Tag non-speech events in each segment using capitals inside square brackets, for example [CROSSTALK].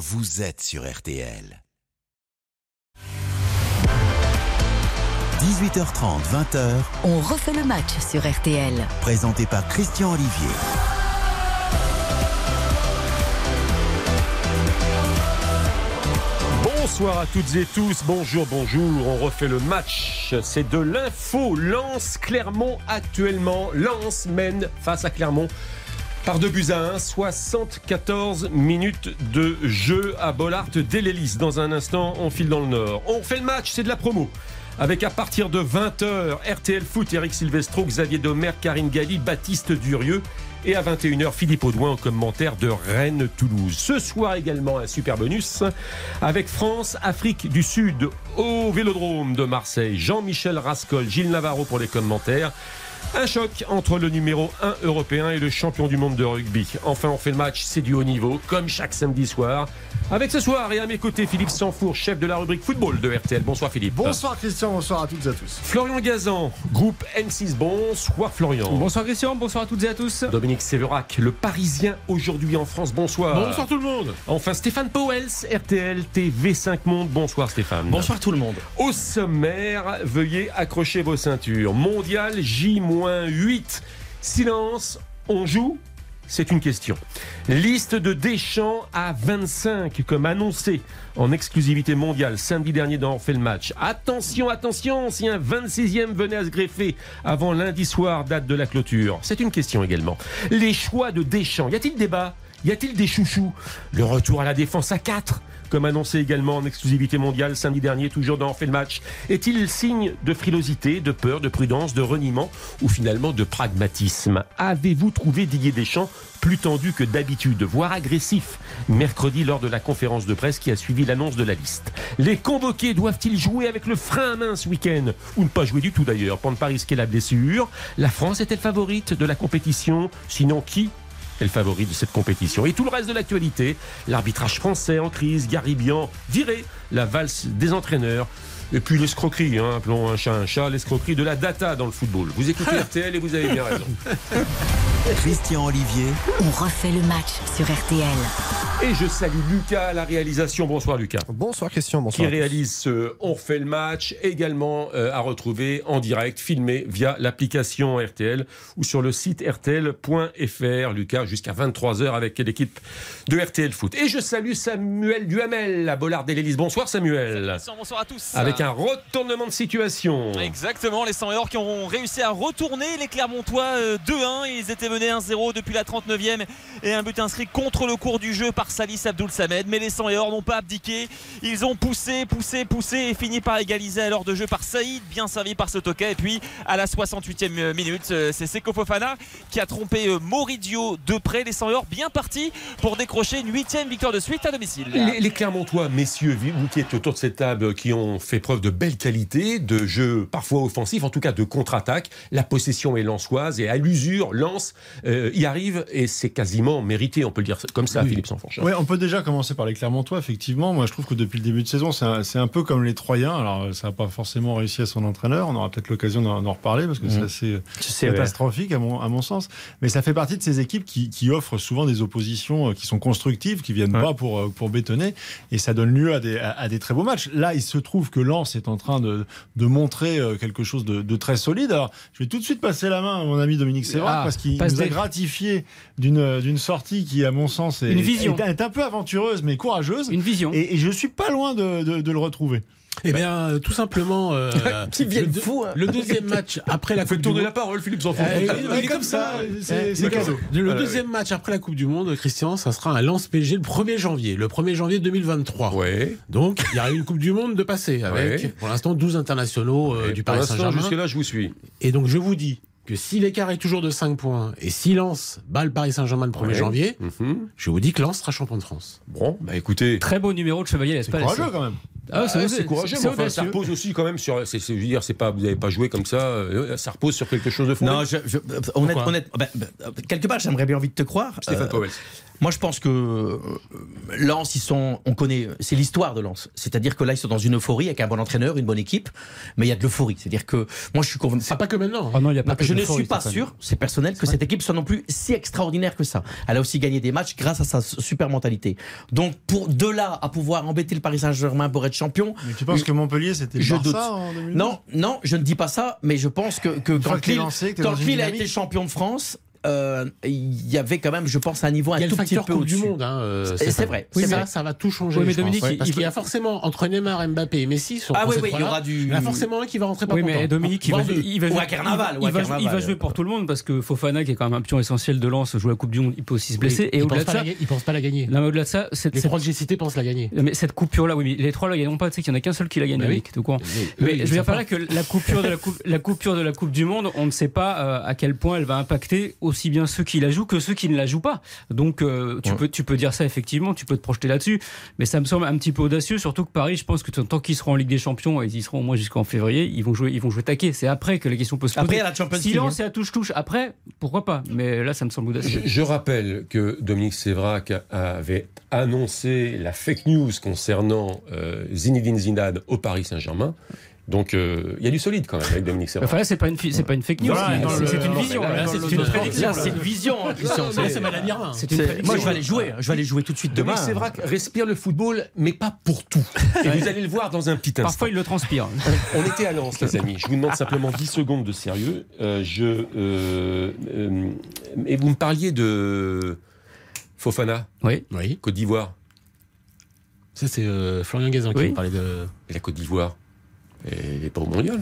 vous êtes sur RTL. 18h30, 20h, On refait le match sur RTL. présenté par Christian Olivier. Bonsoir à toutes et tous, bonjour, bonjour, on refait le match, c'est de l'info, Lance Clermont actuellement, Lance mène face à Clermont par deux buts à 1, 74 minutes de jeu à Bollard dès l'hélice. Dans un instant, on file dans le nord. On fait le match, c'est de la promo. Avec à partir de 20h, RTL Foot, Eric Silvestro, Xavier Domer, Karine Galli, Baptiste Durieux. Et à 21h, Philippe Audouin en commentaire de Rennes-Toulouse. Ce soir également, un super bonus avec France-Afrique du Sud au Vélodrome de Marseille. Jean-Michel Rascol, Gilles Navarro pour les commentaires. Un choc entre le numéro 1 européen et le champion du monde de rugby. Enfin, on fait le match, c'est du haut niveau, comme chaque samedi soir. Avec ce soir et à mes côtés, Philippe Sanfour, chef de la rubrique football de RTL. Bonsoir Philippe. Bonsoir Christian, bonsoir à toutes et à tous. Florian Gazan, groupe M6. Bonsoir Florian. Bonsoir Christian, bonsoir à toutes et à tous. Dominique Séverac, le Parisien aujourd'hui en France. Bonsoir. Bonsoir tout le monde. Enfin Stéphane Powels, RTL TV5 Monde. Bonsoir Stéphane. Bonsoir tout le monde. Au sommaire, veuillez accrocher vos ceintures. Mondial J-8. Silence, on joue? C'est une question. Liste de Deschamps à 25, comme annoncé en exclusivité mondiale samedi dernier dans fait le match. Attention, attention, si un 26e venait à se greffer avant lundi soir, date de la clôture. C'est une question également. Les choix de Deschamps, y a-t-il débat? Y a-t-il des chouchous? Le retour à la défense à 4, comme annoncé également en exclusivité mondiale samedi dernier, toujours dans fait le match, est-il signe de frilosité, de peur, de prudence, de reniement ou finalement de pragmatisme? Avez-vous trouvé Didier Deschamps plus tendu que d'habitude, voire agressif, mercredi lors de la conférence de presse qui a suivi l'annonce de la liste? Les convoqués doivent-ils jouer avec le frein à main ce week-end? Ou ne pas jouer du tout d'ailleurs, pour ne pas risquer la blessure? La France est-elle favorite de la compétition? Sinon qui est le favori de cette compétition. Et tout le reste de l'actualité, l'arbitrage français en crise, Garibian viré, la valse des entraîneurs. Et puis l'escroquerie, hein, appelons un chat un chat, l'escroquerie de la data dans le football. Vous écoutez [LAUGHS] RTL et vous avez bien raison. [LAUGHS] Christian Olivier, On refait le match sur RTL. Et je salue Lucas à la réalisation. Bonsoir Lucas. Bonsoir Christian, Qui bonsoir. tous. réalise ce On fait le match, également euh, à retrouver en direct, filmé via l'application RTL ou sur le site rtl.fr. Lucas, jusqu'à 23h avec l'équipe de RTL Foot. Et je salue Samuel Duhamel à Bollard et l'Élysée. Bonsoir Samuel. Bonsoir à tous. Avec un retournement de situation. Exactement, les 100 qui ont réussi à retourner les Clermontois euh, 2-1. Ils étaient menés 1-0 depuis la 39e et un but inscrit contre le cours du jeu par Salis Abdoul Samed. Mais les 100 n'ont pas abdiqué. Ils ont poussé, poussé, poussé et fini par égaliser à l'heure de jeu par Saïd, bien servi par toquet. Et puis à la 68e minute, euh, c'est Seko Fofana qui a trompé euh, Moridio de près. Les 100 bien partis pour décrocher une huitième victoire de suite à domicile. Les, les Clermontois, messieurs, vous qui êtes autour de cette table, qui ont fait preuve de belle qualité, de jeu parfois offensif, en tout cas de contre-attaque, la possession est lançoise et à l'usure, Lance euh, y arrive et c'est quasiment mérité, on peut le dire comme ça, Philippe Sanfourche. Ouais, on peut déjà commencer par les Clermontois, effectivement. Moi, je trouve que depuis le début de saison, c'est un, peu comme les Troyens. Alors, ça n'a pas forcément réussi à son entraîneur. On aura peut-être l'occasion d'en reparler parce que c'est assez catastrophique à mon, à mon sens. Mais ça fait partie de ces équipes qui, qui offrent souvent des oppositions euh, qui sont constructives, qui viennent Ouais. pas pour, euh, pour bétonner. Et ça donne lieu à des, à, à des très beaux matchs. Là, il se trouve que Lens est en train de, de montrer euh, quelque chose de, de très solide. Alors, je vais tout de suite passer la main à mon ami Dominique Sévrac Ah, parce qu'il nous a des- gratifié d'une d'une sortie qui, à mon sens, est, Une vision. est, est un peu aventureuse mais courageuse. Une vision. Et, et je suis pas loin de, de- de le retrouver. Eh bien, euh, tout simplement, euh, [LAUGHS] le, deux- fou, hein. le deuxième match après la Coupe du tourner Monde. la parole, Philippe Sanfourche. Euh, il- il est comme ça. c'est Eh, c'est le- cadeau. Le Voilà, deuxième match après la Coupe du Monde, Christian, ça sera un Lance PSG le 1er janvier, le 1er janvier 2023. Ouais. Donc, il y a eu une Coupe du Monde de passer avec, Ouais. pour l'instant, 12 internationaux euh, du Paris Saint-Germain. jusque-là, je vous suis. Et donc, je vous dis que si l'écart est toujours de 5 points et si Lens bat le Paris Saint-Germain le 1er Ouais. janvier, Mhm. je vous dis que Lens sera champion de France. Bon, bah écoutez. Très beau numéro de Chevalier, n'est-ce C'est pas courageux quand même. Ah, Ah, c'est courageux, c'est mais enfin, ça repose aussi quand même sur. c'est- je veux dire, c'est pas, vous n'avez pas joué comme ça. euh, Ça repose sur quelque chose de fou. Non, je, je- honnête- honnête- ben, ben, quelque part, j'aimerais bien envie de te croire. Stéphane Euh, Powell. Moi, je pense que euh, Lens, ils sont, on connaît, c'est l'histoire de Lens. C'est-à-dire que là, ils sont dans une euphorie avec un bon entraîneur, une bonne équipe, mais il y a de l'euphorie. C'est-dire que moi, je suis convaincu. C'est pas que maintenant. Ah non, il y a pas que je ne suis pas sûr, c'est personnel, que cette équipe soit non plus si extraordinaire que ça. Elle a aussi gagné des matchs grâce à sa super mentalité. Donc, pour de là à pouvoir embêter le Paris Saint-Germain pour être champion. Mais tu penses que Montpellier, c'était le Je doute. en 2012 Non, non, je ne dis pas ça, mais je pense que, que quand Lille, a été champion de France, euh, il y avait quand même, je pense, un niveau un tout petit peu Coupe du au-dessus. Monde. Hein, euh, C'est- vrai, Oui, ça, va tout changer. Oui, mais. Dominique, il- parce il qu'il y a forcément entre Neymar, Mbappé et Messi sur Ah oui, oui, il y aura du- Il y en a forcément un qui va rentrer pas Oui, content. mais Dominique, il va, Voire deux. il va Ou jouer, à Carnaval, il, ou à il va, Carnaval. il va jouer pour tout le monde parce que Fofana, qui est quand même un pion essentiel de Lens, joue la Coupe du Monde, il peut aussi se blesser. Il et pense au-delà de pas ça, la il pense pas la gagner. non, mais au-delà de ça, cette, Les trois que j'ai cités pensent la gagner. mais cette coupure-là, oui, mais les trois là, ils n'ont pas, tu sais qu'il y en a qu'un seul qui la gagne, Bah. Dominique, tout court. Mais je veux dire par pas. là que la coupure de la coupe, la coupure de la Coupe du Monde, on ne sait pas euh, à quel point elle va impacter aussi bien ceux qui la jouent que ceux qui ne la jouent pas. Donc euh, tu Ouais. peux tu peux dire ça effectivement, tu peux te projeter là-dessus, mais ça me semble un petit peu audacieux, surtout que Paris, je pense que tant qu'ils seront en Ligue des Champions et ils y seront au moins jusqu'en février, ils vont jouer ils vont jouer taquet. C'est après que la question peut se poser. Après, la Champions League. Silence et à touche touche. Après, pourquoi pas? Mais là, ça me semble audacieux. Je, je rappelle que Dominique Sévrac avait annoncé la fake news concernant euh, Zinedine Zidane au Paris Saint-Germain. Donc euh, il y a du solide quand même avec Dominique Sévrac. Enfin là, c'est pas une fi- c'est pas une fake news, Voilà, c'est- dans c'est le- c'est une vision. dans c'est une prédiction. C'est une vision, hein, C'est-. Moi, je vais aller jouer. Je vais aller jouer tout de suite demain. Dominique Sévrac respire le football, mais pas pour tout. Et [LAUGHS] vous allez le voir dans un petit instant. Parfois, il le transpire. [LAUGHS] On était à Lens, les amis. Je vous demande simplement 10 secondes de sérieux. Euh, je, euh, euh, et vous me parliez de Fofana, Oui. Oui. Côte d'Ivoire. Ça, c'est euh, Florian Gazan qui Oui. me parlait de. Et la Côte d'Ivoire, elle n'est pas au mondial.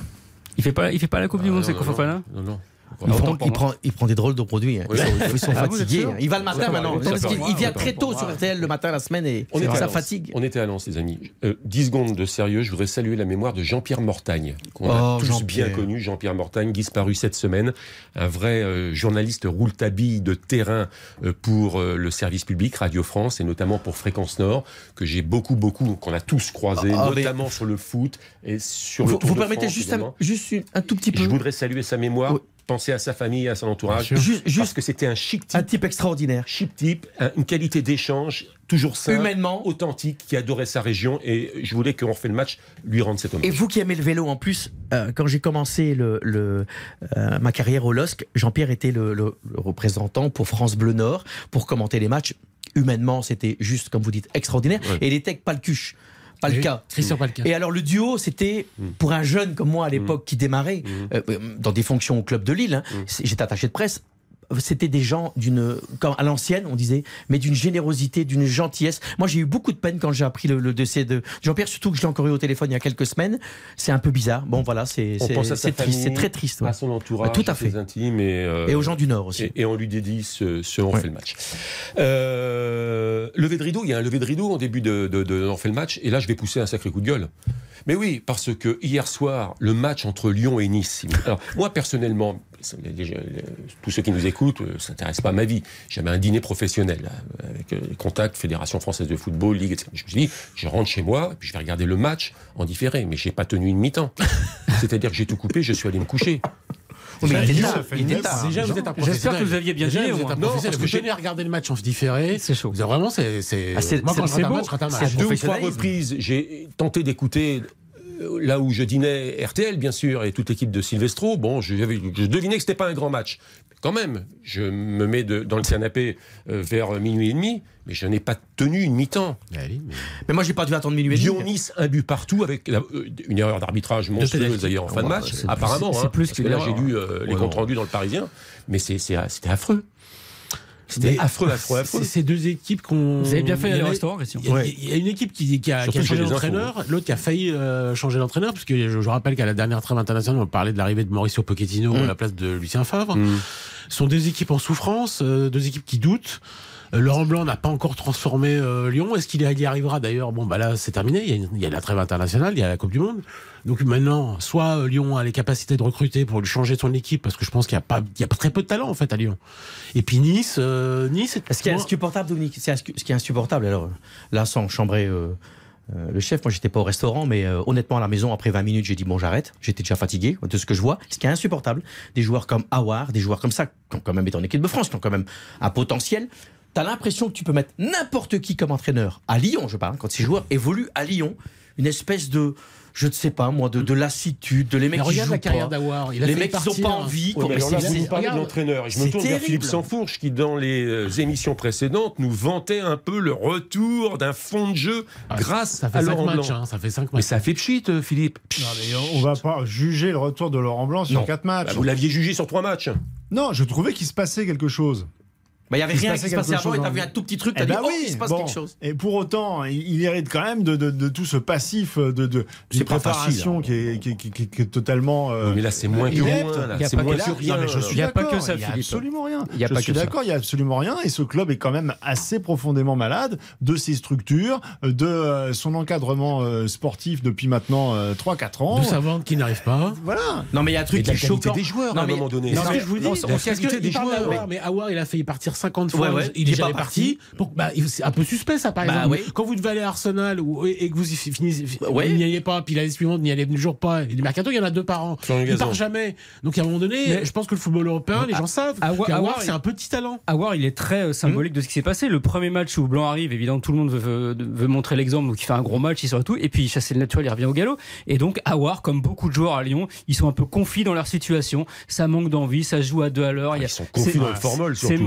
Il fait pas il fait pas la Coupe du Ah, Monde, non, c'est Fofana Non, non. Il, prend, pour il, moi. prend, il prend des drôles de produits. hein. Oui. Ils sont, Ah, fatigués. hein. Il va le matin maintenant. Parce il vient très tôt sur RTL le matin, la semaine, et On ça fatigue. On était à Lens, les amis. Euh, 10 secondes de sérieux. Je voudrais saluer la mémoire de Jean-Pierre Mortagne, qu'on a Oh, tous bien connu. Jean-Pierre Mortagne, disparu cette semaine. Un vrai euh, journaliste roule-tabi de terrain euh, pour euh, le service public, Radio France, et notamment pour Fréquence Nord, que j'ai beaucoup, beaucoup, qu'on a tous croisé, Ah, mais- notamment sur le foot et sur le Vous, Tour vous de permettez France, juste, un, juste tout petit peu Je voudrais saluer sa mémoire, Oui. Penser à sa famille, à son entourage. Juste- parce que c'était un chic un type, type extraordinaire. chic type, un- une qualité d'échange toujours simple, Humainement. authentique, qui adorait sa région. Et je voulais qu'on refait le match, lui rendre cet hommage. Et vous qui aimez le vélo en plus, euh, quand j'ai commencé le, le, euh, ma carrière au LOSC, Jean-Pierre était le, le- le représentant pour France Bleu Nord pour commenter les matchs. Humainement, c'était juste, comme vous dites, extraordinaire. Ouais. Et il était avec Palcuche. Pas le Oui, cas. Christian Palka. Et alors le duo, c'était Mm. pour un jeune comme moi à l'époque qui démarrait Mm. euh, dans des fonctions au club de Lille. hein, Mm. J'étais attaché de presse. C'était des gens d'une, à l'ancienne, on disait, mais d'une générosité, d'une gentillesse. Moi, j'ai eu beaucoup de peine quand j'ai appris le, le décès de Jean-Pierre, surtout que je l'ai encore eu au téléphone il y a quelques semaines. C'est un peu bizarre. Bon, voilà, c'est triste, famille, c'est très triste. ouais. à son entourage, Ouais, tout à à ses fait. intimes et, euh, Et aux gens du Nord aussi. et, et on lui dédie ce, ce On Ouais. fait le match. Euh, levé de rideau, il y a un levé de rideau en début de, de, de On fait le match, et là je vais pousser un sacré coup de gueule. Mais oui, parce que hier soir, le match entre Lyon et Nice. Alors, moi personnellement, tous ceux qui nous écoutent ne s'intéressent pas à ma vie. J'avais un dîner professionnel là, avec euh, les contacts, Fédération française de football, Ligue, etc. Je me suis dit, je rentre chez moi, puis je vais regarder le match en différé, mais j'ai pas tenu une mi-temps. [LAUGHS] C'est-à-dire que j'ai tout coupé, je suis allé me coucher. Oui, mais il était Ça tard, fait il une était messe, tard. Déjà, vous êtes un professionnel. J'espère que vous aviez bien moins. Non, parce que à regarder le match en différé. C'est chaud. Vraiment, c'est. c'est- Ah, c'est- Moi, quand je un beau. match, je regarde un C'est match. À deux ou trois reprises, j'ai tenté d'écouter euh, là où je dînais RTL, bien sûr, et toute l'équipe de Silvestro. Bon, je, devinais que c'était pas un grand match. Quand même, je me mets de- dans le canapé euh, vers minuit et demi, mais je n'ai pas tenu une mi-temps. Oui, mais- Mais moi, j'ai pas dû attendre minuit et demi. Lyon-Nice, un but partout, avec la- euh, une erreur d'arbitrage monstrueuse d'ailleurs en fin de match, c'est- apparemment. c'est hein, plus qu'une que là, j'ai lu euh, les Ouais, comptes rendus dans le Parisien, mais c'était affreux. C'était affreux, affreux, affreux. C'est ces deux équipes qu'on. Vous avez bien fait a- restaurant, Christian. Il y, a, il y a une équipe qui, qui a, qui changé d'entraîneur, l'autre qui a failli euh, changer d'entraîneur, parce que je, je rappelle qu'à la dernière trêve internationale, on parlait de l'arrivée de Mauricio Pochettino Mm. à la place de Lucien Favre. Mm. Ce sont deux équipes en souffrance, euh, deux équipes qui doutent. Euh, Laurent Blanc n'a pas encore transformé euh, Lyon. Est-ce qu'il y arrivera d'ailleurs? Bon, bah là, c'est terminé. Il y, a une- il y a la trêve internationale, il y a la Coupe du Monde. Donc maintenant, soit euh, Lyon a les capacités de recruter pour lui changer son équipe, parce que je pense qu'il y a pas, il y a très peu de talent en fait à Lyon. Et puis Nice, euh, Nice, c'est Ce qui est insupportable, Dominique, c'est ce qui est insupportable. Alors là, sans chambrer euh, euh, le chef, moi, j'étais pas au restaurant, mais euh, honnêtement, à la maison, après 20 minutes, j'ai dit bon, j'arrête. J'étais déjà fatigué de ce que je vois. Ce qui est insupportable, des joueurs comme Awar, des joueurs comme ça, qui ont quand même été en équipe de France, qui ont quand même un potentiel tu as l'impression que tu peux mettre n'importe qui comme entraîneur, à Lyon je parle, hein, quand ces joueurs évoluent à Lyon, une espèce de je ne sais pas moi, de, lassitude, de les mecs mais qui jouent la carrière d'Awar. Les mecs qui n'ont pas envie. Ouais, alors là, vous nous parlez. Je me tourne terrible. vers Philippe Sansfourche qui, dans les euh, émissions précédentes, nous vantait un peu le retour d'un fond de jeu ah, grâce à Laurent matchs, Blanc. Hein, ça fait 5 matchs. Mais ça fait pchit, euh, Philippe. On ne va pas juger le retour de Laurent Blanc sur 4 matchs. Bah, vous l'aviez jugé sur 3 matchs. Non, je trouvais qu'il se passait quelque chose. Bah, il n'y avait rien qui se passait avant et t'as vu un tout petit truc, eh t'as bah dit oui, il se passe quelque chose. Et pour autant, il hérite quand même de, tout ce passif de, préparation qui est, totalement. Euh, mais là, c'est moins que C'est moins rien. Il n'y a pas que ça, Il n'y a absolument rien. Je suis d'accord, il n'y a absolument rien. Et ce club est quand même assez profondément malade de ses structures, de euh, son encadrement euh, sportif depuis maintenant 3-4 ans. De sa vente qui n'arrive pas. Voilà. Non, mais il y a un truc qui est choquant. des joueurs à un moment. Non, mais je vous dis, il a failli partir 50 fois, il n'est pas parti. Bah, c'est un peu suspect, ça, par exemple. Quand vous devez aller à Arsenal ou, et, que vous y finissez, vous n'y allez pas, puis l'année suivante, n'y allez toujours pas. Et du mercato, il y en a deux par an. Il part jamais. Donc, à un moment donné, je pense que le football européen, les gens savent. Ah, Awar, ah, ah, c'est un petit talent. Awar, il est très euh, symbolique de ce qui s'est passé. Le premier match où Blanc arrive, évidemment, tout le monde veut, montrer l'exemple, donc il fait un gros match, il sort tout. Et puis, ça, c'est le naturel, il revient au galop. Et donc, Awar, comme beaucoup de joueurs à Lyon, ils sont un peu confis dans leur situation. Ça manque d'envie, ça joue à deux à l'heure. Ah, ils sont confis dans le formol, surtout. C'est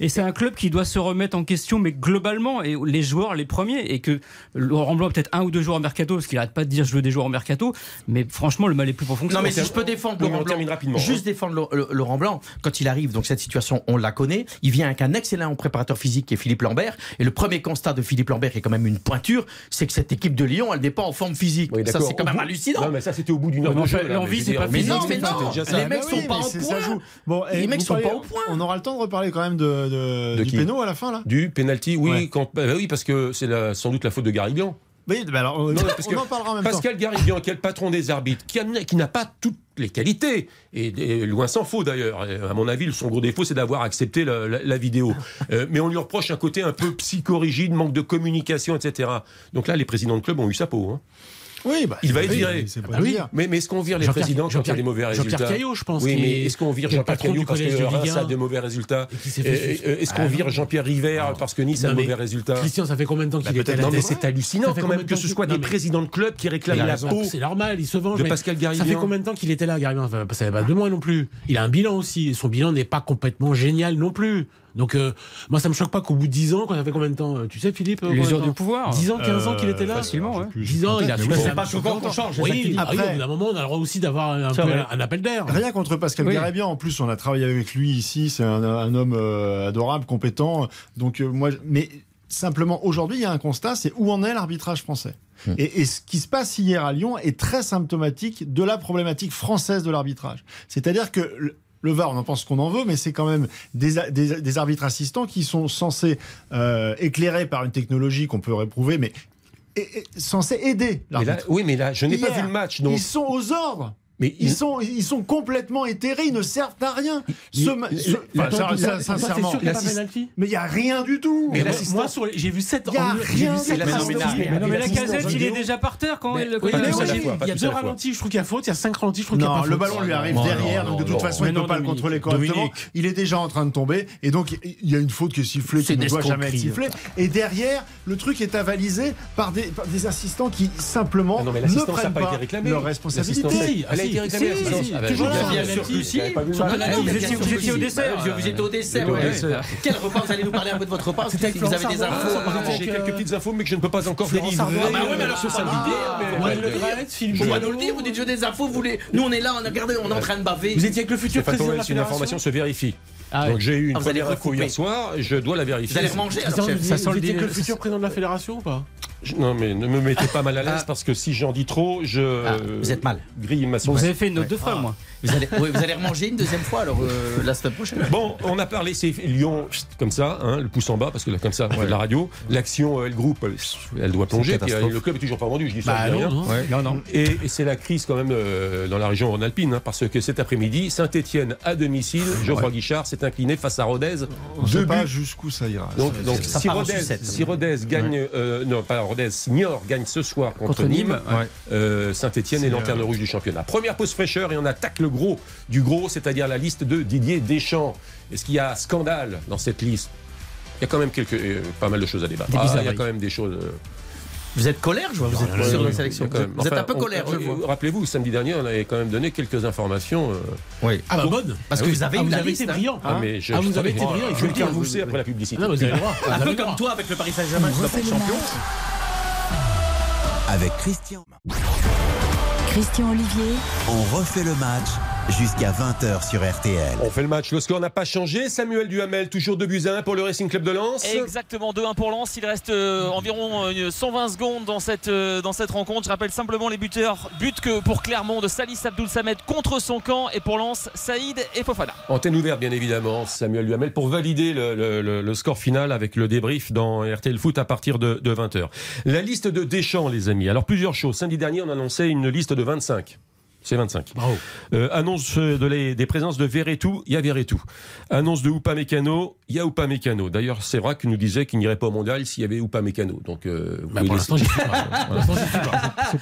et c'est un club qui doit se remettre en question, mais globalement, et les joueurs les premiers. Et que Laurent Blanc, peut-être un ou deux joueurs en mercato, parce qu'il n'arrête pas de dire je veux des joueurs en mercato. Mais franchement, le mal est plus profond que Non, mais si je peux défendre Laurent Blanc, juste hein. défendre Laurent Blanc, quand il arrive, donc cette situation, on la connaît. Il vient avec un excellent préparateur physique qui est Philippe Lambert. Et le premier constat de Philippe Lambert, qui est quand même une pointure, c'est que cette équipe de Lyon, elle n'est pas en forme physique. Ça, c'est quand même hallucinant. Non, mais ça, c'était au bout d'une heure de. L'envie, c'est mais. Mais non, mais non, eh, les mecs sont pas au point. Les mecs sont pas au point. On aura le temps de reparler quand même même du péno penalty, bah oui, parce que c'est sans doute la faute de Garrigan. Oui, bah alors, euh, on, en parlera en même Pascal temps. Garrigan, qui est le patron des arbitres, qui n'a pas toutes les qualités, et, loin s'en faut d'ailleurs. À mon avis, son gros défaut, c'est d'avoir accepté la, vidéo. [LAUGHS] Euh, mais on lui reproche un côté un peu psychorigide, manque de communication, etc. Donc là, les présidents de club ont eu sa peau. Hein. Oui, bah, il va être viré. Ah bah oui. Mais, mais est-ce qu'on vire les présidents quand il y a des mauvais résultats Jean-Pierre Caillot, je pense. Oui, mais est-ce qu'on vire Jean-Pierre Caillot parce que Reims a des mauvais résultats Est-ce qu'on vire ah Jean-Pierre River parce que Nice a de mauvais résultats Christian, ça fait combien de temps bah, qu'il est à la tête C'est hallucinant quand même que ce soit des présidents de club qui réclament la peau. C'est normal, il se venge. De Pascal Garibian. Ça fait combien de temps qu'il était là, Garibian Ça fait pas deux mois non plus. Il a un bilan aussi. Son bilan n'est pas complètement génial non plus. Donc, euh, moi, ça me choque pas qu'au bout de 10 ans, quand ça fait combien de temps euh, Tu sais, Philippe euh, L'usure du pouvoir. 10 ans, 15 ans qu'il était là Facilement, ouais. 10 ans, il a C'est pas choquant qu'on change. Ah oui, après, oui, au moment, on a le droit aussi d'avoir un, appel d'air. Rien contre Pascal oui. Garabian. En plus, on a travaillé avec lui ici. C'est un, homme adorable, compétent. Donc, moi, mais simplement, aujourd'hui, il y a un constat c'est où en est l'arbitrage français hmm. et, et, ce qui se passe hier à Lyon est très symptomatique de la problématique française de l'arbitrage. C'est-à-dire que le VAR, on en pense qu'on en veut, mais c'est quand même des, arbitres assistants qui sont censés euh, éclairer par une technologie qu'on peut réprouver, mais et, et, censé aider. Mais oui, mais là, je n'ai pas vu le match. Ils sont aux ordres. Ils sont, ils sont complètement éthérés, ils ne servent à rien. Ce, ce, enfin, ça, ça, sincèrement. Sûr il y a mais il n'y a rien du tout. J'ai vu 7 Il y a rien. du tout. Mais la casette, il est déjà par terre quand il. Il y a deux ralentis, je trouve qu'il y a faute. Il y a 5 ralentis, je trouve qu'il y a faute. Le ballon lui arrive derrière, donc de toute façon, il ne peut pas le contrôler correctement. Il est déjà en train de tomber, et donc il y a une faute qui est sifflée, qui ne doit jamais être sifflée. Et derrière, le truc est avalisé par des assistants qui simplement ne prennent pas leur responsabilité allez directement la Toujours bien sûr que. Ah ah, vous étiez au dessert. Vous étiez au dessert. Quel repas Vous allez nous parler un peu de votre repas? Vous avez des infos. J'ai euh, quelques petites infos, mais que je ne peux pas encore vous livrer. Ah bah oui, mais alors ce samedi. On va nous le dire. Vous dites, j'ai des infos. Nous, on est là, on a on est en train de baver. Vous étiez avec le futur président. Une information se vérifie. Ah Donc j'ai eu une ah, première info hier soir, je dois la vérifier. Vous allez manger alors. Ça, ça sent le que le futur président de la fédération ou pas? Non, mais ne me mettez pas mal à l'aise ah. parce que si j'en dis trop, je. Ah, vous êtes mal. Grille Vous avez fait une note de frein, moi. Vous allez, remanger une deuxième fois alors euh, la semaine prochaine. Bon, on a parlé, c'est Lyon comme ça, hein, le pouce en bas, parce que comme ça, la radio. L'action, euh, le groupe, euh, elle, doit plonger. Puis, euh, le club est toujours pas vendu, je dis ça. Bah, non. Non, Et, c'est la crise quand même euh, dans la région rhône-alpine, hein, parce que cet après-midi, Saint-Etienne à domicile, Geoffroy. Guichard s'est incliné face à Rodez. On deux buts. jusqu'où ça ira. Donc, donc ça si, Rodez, si, Rodez, gagne, euh, non pas Rodez, Niort gagne ce soir contre, Nîmes, Saint-Etienne est, lanterne rouge du championnat. Première pause fraîcheur et on attaque le gros du gros, c'est-à-dire la liste de Didier Deschamps. Est-ce qu'il y a scandale dans cette liste? Il y a quand même quelques, euh, pas mal de choses à débattre. Ah, il y a quand même des choses. euh, Vous êtes colère, je vois. Vous êtes sur la il y a sélection. quand même- Vous êtes enfin, un peu on- colère, je on- vois. Rappelez-vous, samedi dernier, on avait quand même donné quelques informations. euh, Oui. Ah bah bonne Parce que Ah oui. vous avez Ah, vous été brillant. Ah, mais je, Ah, vous avez été brillant, il Je vais le dire. vous après la publicité. Non, vous avez le droit. Vous Un peu comme toi avec le Paris Saint-Germain, champion. Avec Christian. Christian Olivier. On refait le match jusqu'à 20h sur RTL. On fait le match. Le score n'a pas changé. Samuel Duhamel, toujours 2 buts à 1 pour le Racing Club de Lens. Exactement 2-1 pour Lens. Il reste euh, environ euh, 120 secondes dans cette, euh, dans cette rencontre. Je rappelle simplement les buteurs. But que pour Clermont de Salis Abdoul Samed contre son camp et pour Lens, Saïd et Fofana. Antenne ouverte, bien évidemment, Samuel Duhamel, pour valider le, le- le- le score final avec le débrief dans RTL Foot à partir de, 20h. La liste de Deschamps, les amis. Alors, plusieurs choses. Samedi dernier, on annonçait une liste de 25. C'est 25. Bravo. Euh, annonce de les- des présences de Verretou, il y a Verretou. Annonce de Upamecano, il y a Upamecano. D'ailleurs, c'est vrai qu'il nous disait qu'il n'irait pas au mondial s'il y avait Upamecano. Donc, euh, Bah, [LAUGHS] pour l'instant, j'y suis pas.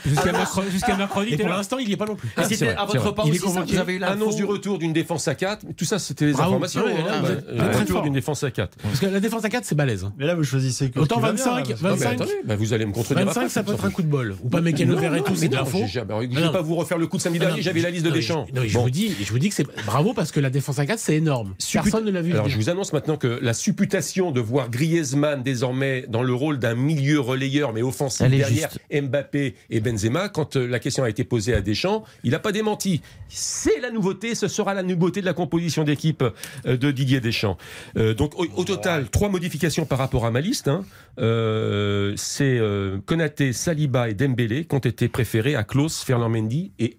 Jusqu'à mercredi, Et t'es pour l'instant, il n'y est pas non plus. Ah, c'était à votre part aussi, ça, vous avez eu Annonce du retour d'une défense à 4. Tout ça, c'était les Bravo. informations. Ouais, là, hein. Bah, très retour d'une défense à 4. Parce que la défense à 4, c'est balèze. hein. Mais là, vous choisissez que. Autant ce qui va bien, 25, là, 25. Non, mais attendez, bah, vous allez me contredire. 25, après, ça peut être un coup de bol. Ou pas Mécano mais c'est de l'info. Je ne vais pas vous refaire le coup de samedi Non, dernier, j'avais la liste de non, Deschamps. non, je Bon. vous dis, je vous dis que c'est bravo parce que la défense à 4, c'est énorme. Supput- Personne ne l'a vu. Alors je vous annonce maintenant que la supputation de voir Griezmann désormais dans le rôle d'un milieu relayeur mais offensif derrière Mbappé et Benzema, quand euh, la question a été posée à Deschamps, il n'a pas démenti. C'est la nouveauté, ce sera la nouveauté de la composition d'équipe euh, de Didier Deschamps. Euh, donc au, au total, trois modifications par rapport à ma liste. hein. Euh, C'est euh, Konaté, Saliba et Dembélé qui ont été préférés à Klaus, Fernand Mendy et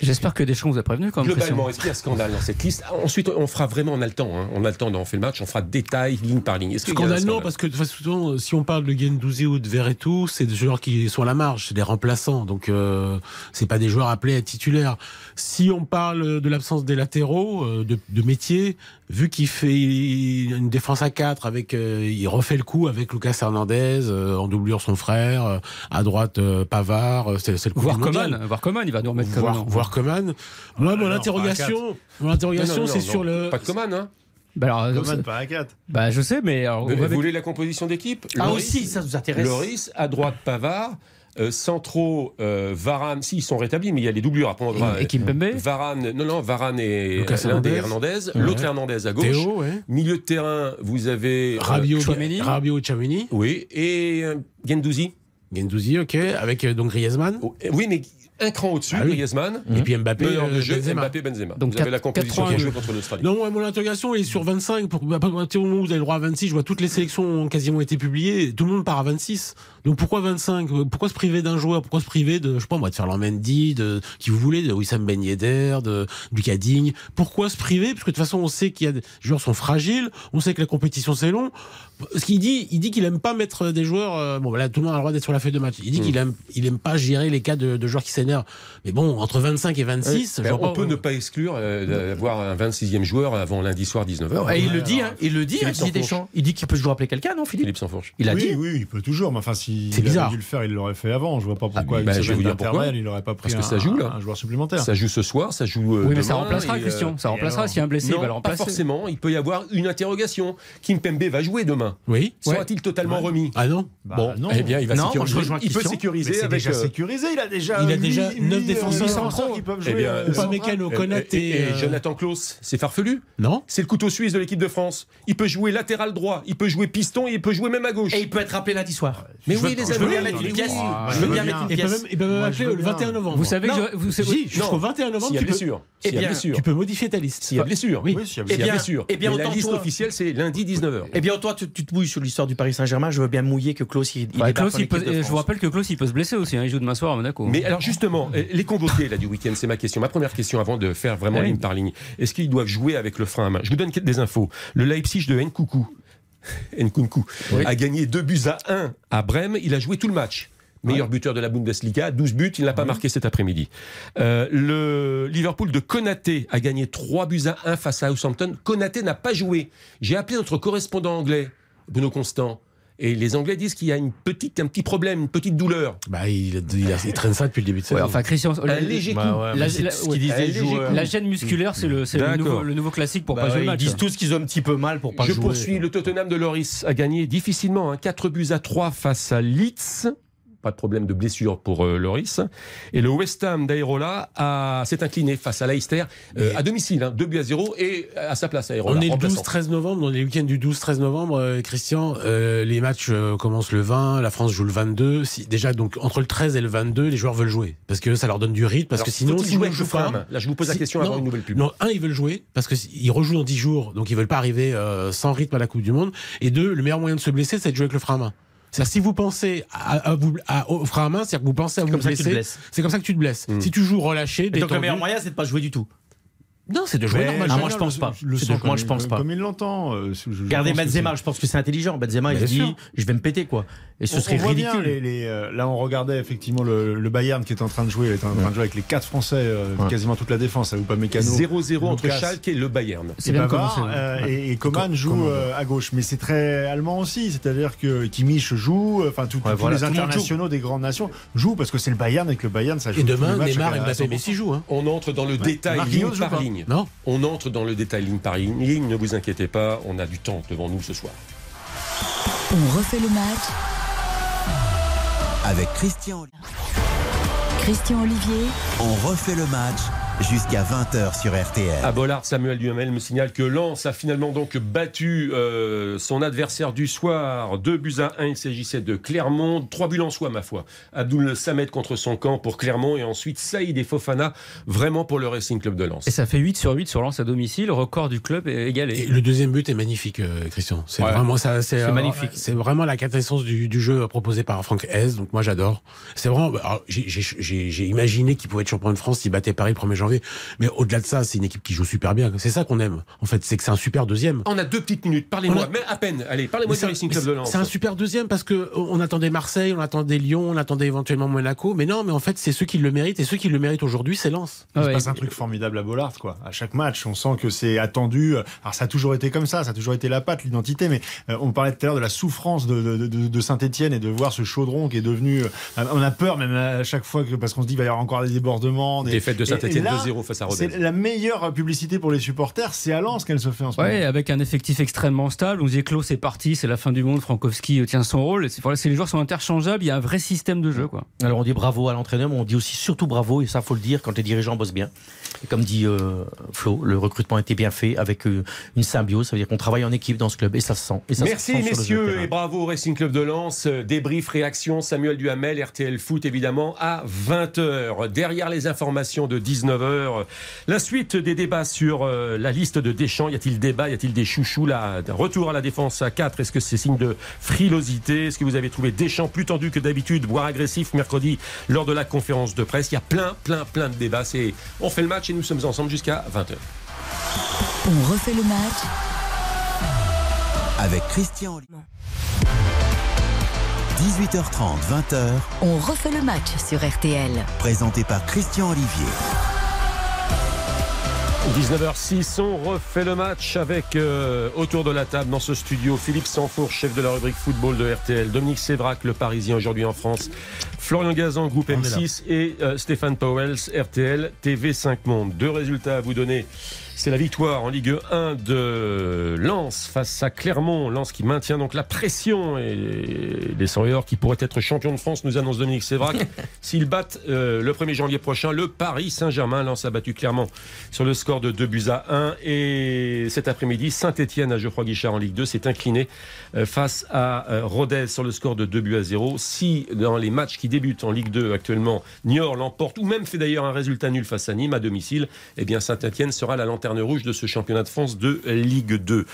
J'espère que Deschamps vous a prévenu quand même. Globalement, est-ce qu'il y a scandale dans cette liste Ensuite, on fera vraiment, on a le temps, hein. on a le temps d'en faire le match, on fera détail, ligne par ligne. Est-ce qu'il y a un Scandale, non, scandale parce que de toute façon, si on parle de Gendouzi ou de Verretou, c'est des joueurs qui sont à la marge, c'est des remplaçants, donc euh, c'est pas des joueurs appelés à être titulaires. Si on parle de l'absence des latéraux, euh, de, de métier, vu qu'il fait une défense à 4 avec, euh, il refait le coup avec Lucas Hernandez, euh, en doublure son frère, euh, à droite euh, Pavard, euh, c'est c'est le coup Voir. Coman, voir Coman, il va nous remettre Coman. voir Coman. Moi, mon non, interrogation, mon interrogation, c'est sur le. Pas de Coman, hein Bah, alors, Coman, pas à 4. bah, je sais, mais alors, Vous voulez la composition d'équipe Ah Loris- aussi, ça vous intéresse Loris, à droite Pavard, euh, centraux, euh, Varane, si ils sont rétablis, mais il y a les doublures à prendre. Et Kimpembe Varane, non, non, Varane et Lucas l'un des Hernandez. Hernandez, Ouais. l'autre Hernandez à gauche. Théo, ouais. Milieu de terrain, vous avez. euh, Rabiot, Chouameni. Rabiot, Chamini. oui, et euh, Gendouzi. Gendouzi, ok, avec euh, donc Griezmann. Oh, oui, mais un cran au-dessus, Ah oui. Griezmann. Et puis Mbappé, de euh, jeu, Benzema. Mbappé, Benzema. Donc vous avez la composition qui a 82. joué contre l'Australie. Non, moi, mon interrogation est sur 25. Pour, à partir du moment où vous avez le droit à 26, je vois toutes les sélections ont quasiment été publiées. Tout le monde part à 26. Donc pourquoi 25 Pourquoi se priver d'un joueur? Pourquoi se priver de, je sais pas moi, de Ferland Mendy, de qui vous voulez, de Wissam Ben Yedder, de Lucas Digne Pourquoi se priver? Parce que de toute façon, on sait qu'il y a des joueurs sont fragiles. On sait que la compétition c'est long. Ce qu'il dit, il dit qu'il aime pas mettre des joueurs. euh, bon, voilà, tout le monde a le droit d'être sur la feuille de match. Il dit qu'il aime, il aime pas gérer les cas de, de joueurs qui Mais bon, entre 25 et 26, Ben, je on peut ne pas exclure euh, d'avoir un 26e joueur avant lundi soir 19h. Et il le dit, hein, il le dit, Philippe hein, Sansfourche. Deschamps. Il dit qu'il peut toujours appeler quelqu'un, non, Philippe Philippe Sansfourche. Il a oui, dit. oui, il peut toujours. Mais enfin, s'il C'est avait dû le faire, il l'aurait fait avant. Je vois pas pourquoi Ah, bah, je vais vous dire pourquoi. d'intervalle, il n'aurait pas pris Parce que un, ça joue, là. un joueur supplémentaire. Ça joue ce soir, ça joue. euh, Oui, mais ça remplacera euh, Christian. Ça remplacera. S'il y a un blessé, il va le Non, pas forcément. Il peut y avoir une interrogation. Kimpembe va jouer demain. Oui. Sera-t-il totalement remis Ah non Bah, Bon, non. eh bien, il va sécuriser. Il peut sécuriser avec. déjà sécurisé. Il a déjà. il a huit- déjà huit, neuf euh, défenseurs défenseurs qui peuvent Eh jouer. bien, euh, Pas central. Mécano, Konaté. et, et euh, Jonathan Klaus, c'est farfelu. Non C'est le couteau suisse de l'équipe de France. Il peut jouer latéral droit, il peut jouer piston et il peut jouer même à gauche. Et il peut être appelé lundi soir. Mais Je oui, les amis, Je veux bien mettre une pièce. Je veux bien bien. mettre une Il peut pièce. même, il peut même appeler le bien. 21 novembre. Vous savez que jusqu'au 21 novembre, S'il y a tu peux. Eh a bien, tu peux modifier ta liste. S'il y a blessure. Oui. Eh a bien, blessure. eh bien, la liste officielle, c'est lundi 19h. Eh bien, toi, tu, te mouilles sur l'histoire du Paris Saint-Germain. Je veux bien mouiller que Klaus, il, de je vous rappelle que Klaus, il peut se blesser aussi. Il joue demain soir à Monaco. Mais alors justement, les convoqués là, du week-end, c'est ma question. Ma première question avant de faire vraiment ligne par ligne. Est-ce qu'ils doivent jouer avec le frein à main? Je vous donne des infos. Le Leipzig de Nkunku, [LAUGHS] Nkunku a gagné 2 buts à 1 à Brême. Il a joué tout le match. Meilleur buteur de la Bundesliga, 12 buts, il n'a pas marqué cet après-midi. Euh, le Liverpool de Konaté a gagné 3 buts à 1 face à Southampton. Konaté n'a pas joué. J'ai appelé notre correspondant anglais, Bruno Constant. Et les Anglais disent qu'il y a une petite, un petit problème, une petite douleur. Bah, il, il, traîne ça depuis le début de saison. enfin, Christian, un léger coup. Bah la, la, la, gêne musculaire, c'est le, le, nouveau, le, nouveau, classique pour bah pas jouer le match. Ils disent tous qu'ils ont un petit peu mal pour pas Je jouer. Je poursuis. Le Tottenham de Loris a gagné difficilement, hein, 4 buts à 3 face à Leeds pas de problème de blessure pour euh, Loris. Et le West Ham d'Aerola s'est incliné face à Leicester euh, à domicile, hein, 2 buts à 0 et à sa place à Aerola. On est le 12-13 novembre, dans les week-ends du 12-13 novembre, euh, Christian, les matchs commencent le 20, la France joue le 22. Si, déjà, donc entre le 13 et le 22, les joueurs veulent jouer parce que ça leur donne du rythme, parce que sinon, si ne jouent pas, là je vous pose la question avant une nouvelle pub. Non, un, ils veulent jouer parce qu'ils rejouent dans 10 jours, donc ils veulent pas arriver sans rythme à la Coupe du Monde. Et deux, le meilleur moyen de se blesser, c'est de jouer avec le frein à main. C'est-à-dire si vous pensez à, vous, au frein à main, c'est-à-dire que vous pensez à vous blesser, c'est comme ça que tu te blesses. Si tu joues relâché, donc le meilleur moyen, c'est de pas jouer du tout. Non, c'est de jouer normalement. Ah, moi, je pense pas. Le, moi, je pense pas. Comme il l'entend. Euh, Regardez Benzema, je pense que c'est intelligent. Benzema, il dit, je vais me péter, quoi. Et ce serait ridicule. Euh, là, on regardait effectivement le, Bayern qui est en train de jouer. Il est en train de jouer avec les quatre Français, euh, quasiment toute la défense. Ça vous pas mécano. 0-0 entre Schalke et le Bayern. C'est bien commencé. et, et Coman joue à gauche, mais c'est très allemand aussi. C'est-à-dire que Kimmich joue. Enfin, tous les internationaux des grandes nations jouent parce que c'est le Bayern et que le Bayern, ça joue. Et demain, Neymar et Mbappé, Messi jouent. Hein. On entre dans le détail ligne par ligne. Non. On entre dans le détail ligne par ligne. Ne vous inquiétez pas, on a du temps devant nous ce soir. On refait le match avec Christian. Christian Olivier. On refait le match jusqu'à 20h sur RTL. À Bollard, Samuel Duhamel me signale que Lens a finalement donc battu euh, son adversaire du soir. Deux buts à 1, il s'agissait de Clermont. Trois buts en soi, ma foi. Abdoul Samed contre son camp pour Clermont et ensuite Saïd et Fofana vraiment pour le Racing Club de Lens. Et ça fait 8 sur 8 sur Lens à domicile, record du club est égalé. Et le deuxième but est magnifique, euh, Christian. C'est vraiment ça, c'est euh, magnifique. C'est vraiment la quintessence du, du, jeu proposé par Franck Hez. Donc moi j'adore. C'est vraiment. J'ai imaginé qu'il pouvait être champion de France s'il battait Paris le 1er janvier mais au-delà de ça, c'est une équipe qui joue super bien. C'est ça qu'on aime. En fait, c'est que c'est un super deuxième. On a deux petites minutes. Parlez-moi, mais à peine. Allez, parlez-moi du Racing Club de Lens. C'est un super deuxième parce que on attendait Marseille, on attendait Lyon, on attendait éventuellement Monaco. Mais non, mais en fait, c'est ceux qui le méritent et ceux qui le méritent aujourd'hui, c'est Lens. Il se passe un truc formidable à Bollard, quoi. À chaque match, on sent que c'est attendu. Alors, ça a toujours été comme ça, ça a toujours été la patte, l'identité. Mais euh, on parlait tout à l'heure de la souffrance de, de, de, Saint-Etienne et de voir ce chaudron qui est devenu. Euh, on a peur même à chaque fois que, parce qu'on se dit qu'il va y avoir encore des débordements. Des... Défaite de Saint-Etienne 2-0 face à Rodez la meilleure publicité pour les supporters, c'est à Lens qu'elle se fait en ce moment. Oui, avec un effectif extrêmement stable. On disait Klaus est parti, c'est la fin du monde. Frankowski tient son rôle. C'est les joueurs sont interchangeables. Il y a un vrai système de jeu, quoi. Alors on dit bravo à l'entraîneur, mais on dit aussi surtout bravo et ça faut le dire quand les dirigeants bossent bien. Et comme dit euh, Flo, le recrutement a été bien fait avec euh, une symbiose. Ça veut dire qu'on travaille en équipe dans ce club et ça se sent. Et ça Merci se sent messieurs et bravo au Racing Club de Lens. Débrief, réaction, Samuel Duhamel, RTL Foot évidemment à 20h. Derrière les informations de 19h, la suite des débats sur euh, la liste de Deschamps. Y a-t-il débat? Y a-t-il des chouchous? Là Retour à la défense à 4. Est-ce que c'est signe de frilosité? Est-ce que vous avez trouvé Deschamps plus tendu que d'habitude, voire agressif mercredi lors de la conférence de presse? Il y a plein, plein, plein de débats. C'est on fait le match et nous sommes ensemble jusqu'à 20h. On refait le match avec Christian. 18h30, 20h. On refait le match sur RTL. Présenté par Christian Olivier. 19h06, on refait le match avec euh, autour de la table dans ce studio Philippe Sanfour, chef de la rubrique football de RTL, Dominique Sévrac, le Parisien aujourd'hui en France, Florian Gazan, groupe M6 et euh, Stéphane Powells, RTL, TV5 Monde. Deux résultats à vous donner c'est la victoire en Ligue 1 de Lens face à Clermont. Lens qui maintient donc la pression et les Savoyards qui pourraient être champions de France, nous annonce Dominique Sévrac. [LAUGHS] S'ils battent euh, le 1er janvier prochain, le Paris Saint-Germain. Lens a battu Clermont sur le score de 2 buts à 1. Et cet après-midi, Saint-Etienne à Geoffroy Guichard en Ligue 2 s'est incliné euh, face à euh, Rodez sur le score de 2 buts à 0. Si dans les matchs qui débutent en Ligue 2 actuellement, Niort l'emporte ou même fait d'ailleurs un résultat nul face à Nîmes à domicile, eh bien Saint-Etienne sera la lanterne rouge de ce championnat de France de Ligue 2.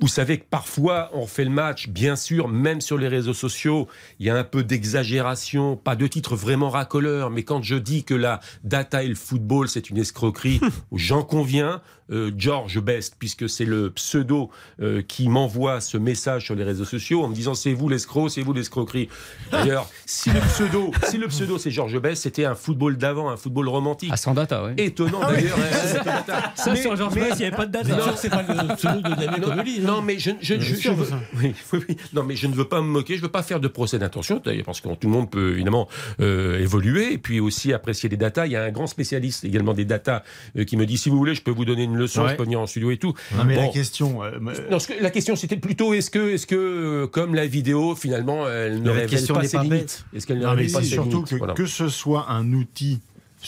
Vous savez que parfois, on fait le match, bien sûr, même sur les réseaux sociaux, il y a un peu d'exagération, pas de titre vraiment racoleur, mais quand je dis que la data et le football, c'est une escroquerie, [LAUGHS] j'en conviens, euh, George Best, puisque c'est le pseudo euh, qui m'envoie ce message sur les réseaux sociaux en me disant c'est vous l'escroc, c'est vous l'escroquerie. [LAUGHS] D'ailleurs, si le pseudo, si le pseudo c'est George Best, c'était un football d'avant, un football romantique. Ah, sans data, ouais. Étonnant Ah d'ailleurs. [LAUGHS] Ça, sur George Best, il n'y avait pas de data. Non, c'est pas le pseudo de David non, non, hein. mais je, je, Bien je- sûr, je veux, ça. [LAUGHS] oui, oui, oui. non, mais je ne veux pas me moquer, je ne veux pas faire de procès d'intention, d'ailleurs, parce que tout le monde peut évidemment euh, évoluer et puis aussi apprécier les datas. Il y a un grand spécialiste également des datas euh, qui me dit si vous voulez, je peux vous donner une leçon, Ouais. je peux venir en studio et tout. Non, mais la question. euh, Non, ce que- la question c'était plutôt est-ce que, est-ce que euh, comme la vidéo finalement, elle ne la révèle question pas ses pas limites. Est-ce qu'elle ne Non, mais révèle pas c'est ses surtout limites que, Voilà. que ce soit un outil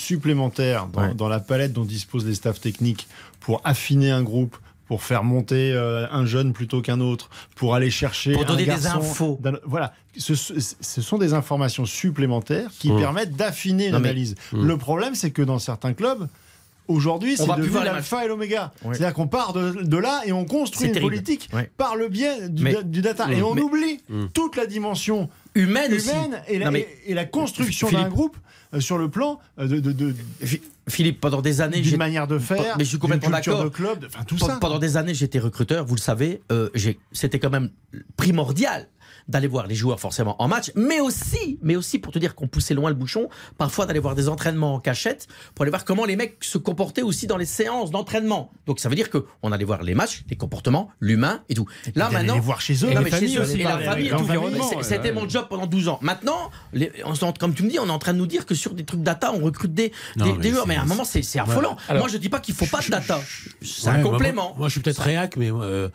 supplémentaire dans, Ouais. dans la palette dont disposent les staffs techniques pour affiner un groupe, pour faire monter euh, un jeune plutôt qu'un autre, pour aller chercher Pour un donner des infos. Voilà, ce, ce sont des informations supplémentaires qui Mmh. permettent d'affiner mais- l'analyse. Mmh. Le problème, c'est que dans certains clubs, Aujourd'hui, c'est devenu l'alpha et l'oméga. Ouais. C'est-à-dire qu'on part de, de là et on construit une terrible. politique Ouais. par le biais du, Mais- da- du data. Mmh. Et on Mais- oublie Mmh. toute la dimension Humaine, et la, Non, mais- et la construction d'un groupe euh, sur le plan euh, de, de- de- Phi- Philippe, pendant des années, j'ai- manière de faire, Mais je suis complètement d'accord. de club, de- enfin tout Pe- ça. Pendant des années, j'étais recruteur, vous le savez. euh, C'était quand même primordial d'aller voir les joueurs forcément en match, mais aussi, mais aussi pour te dire qu'on poussait loin le bouchon, parfois d'aller voir des entraînements en cachette pour aller voir comment les mecs se comportaient aussi dans les séances d'entraînement. Donc ça veut dire que on allait voir les matchs, les comportements, l'humain et tout. Là maintenant, les voir chez eux. Non, Et les chez eux, aussi, et la famille, C'était ouais. mon job pendant 12 ans. Maintenant, les- on s'en- comme tu me dis, on est en train de nous dire que sur des trucs data, on recrute des, Non, des, joueurs. Mais à un moment, c'est affolant. Alors- moi, je dis pas qu'il faut pas de data. C'est Ouais, un moi- complément. Moi, moi, je suis peut-être réac, mais euh,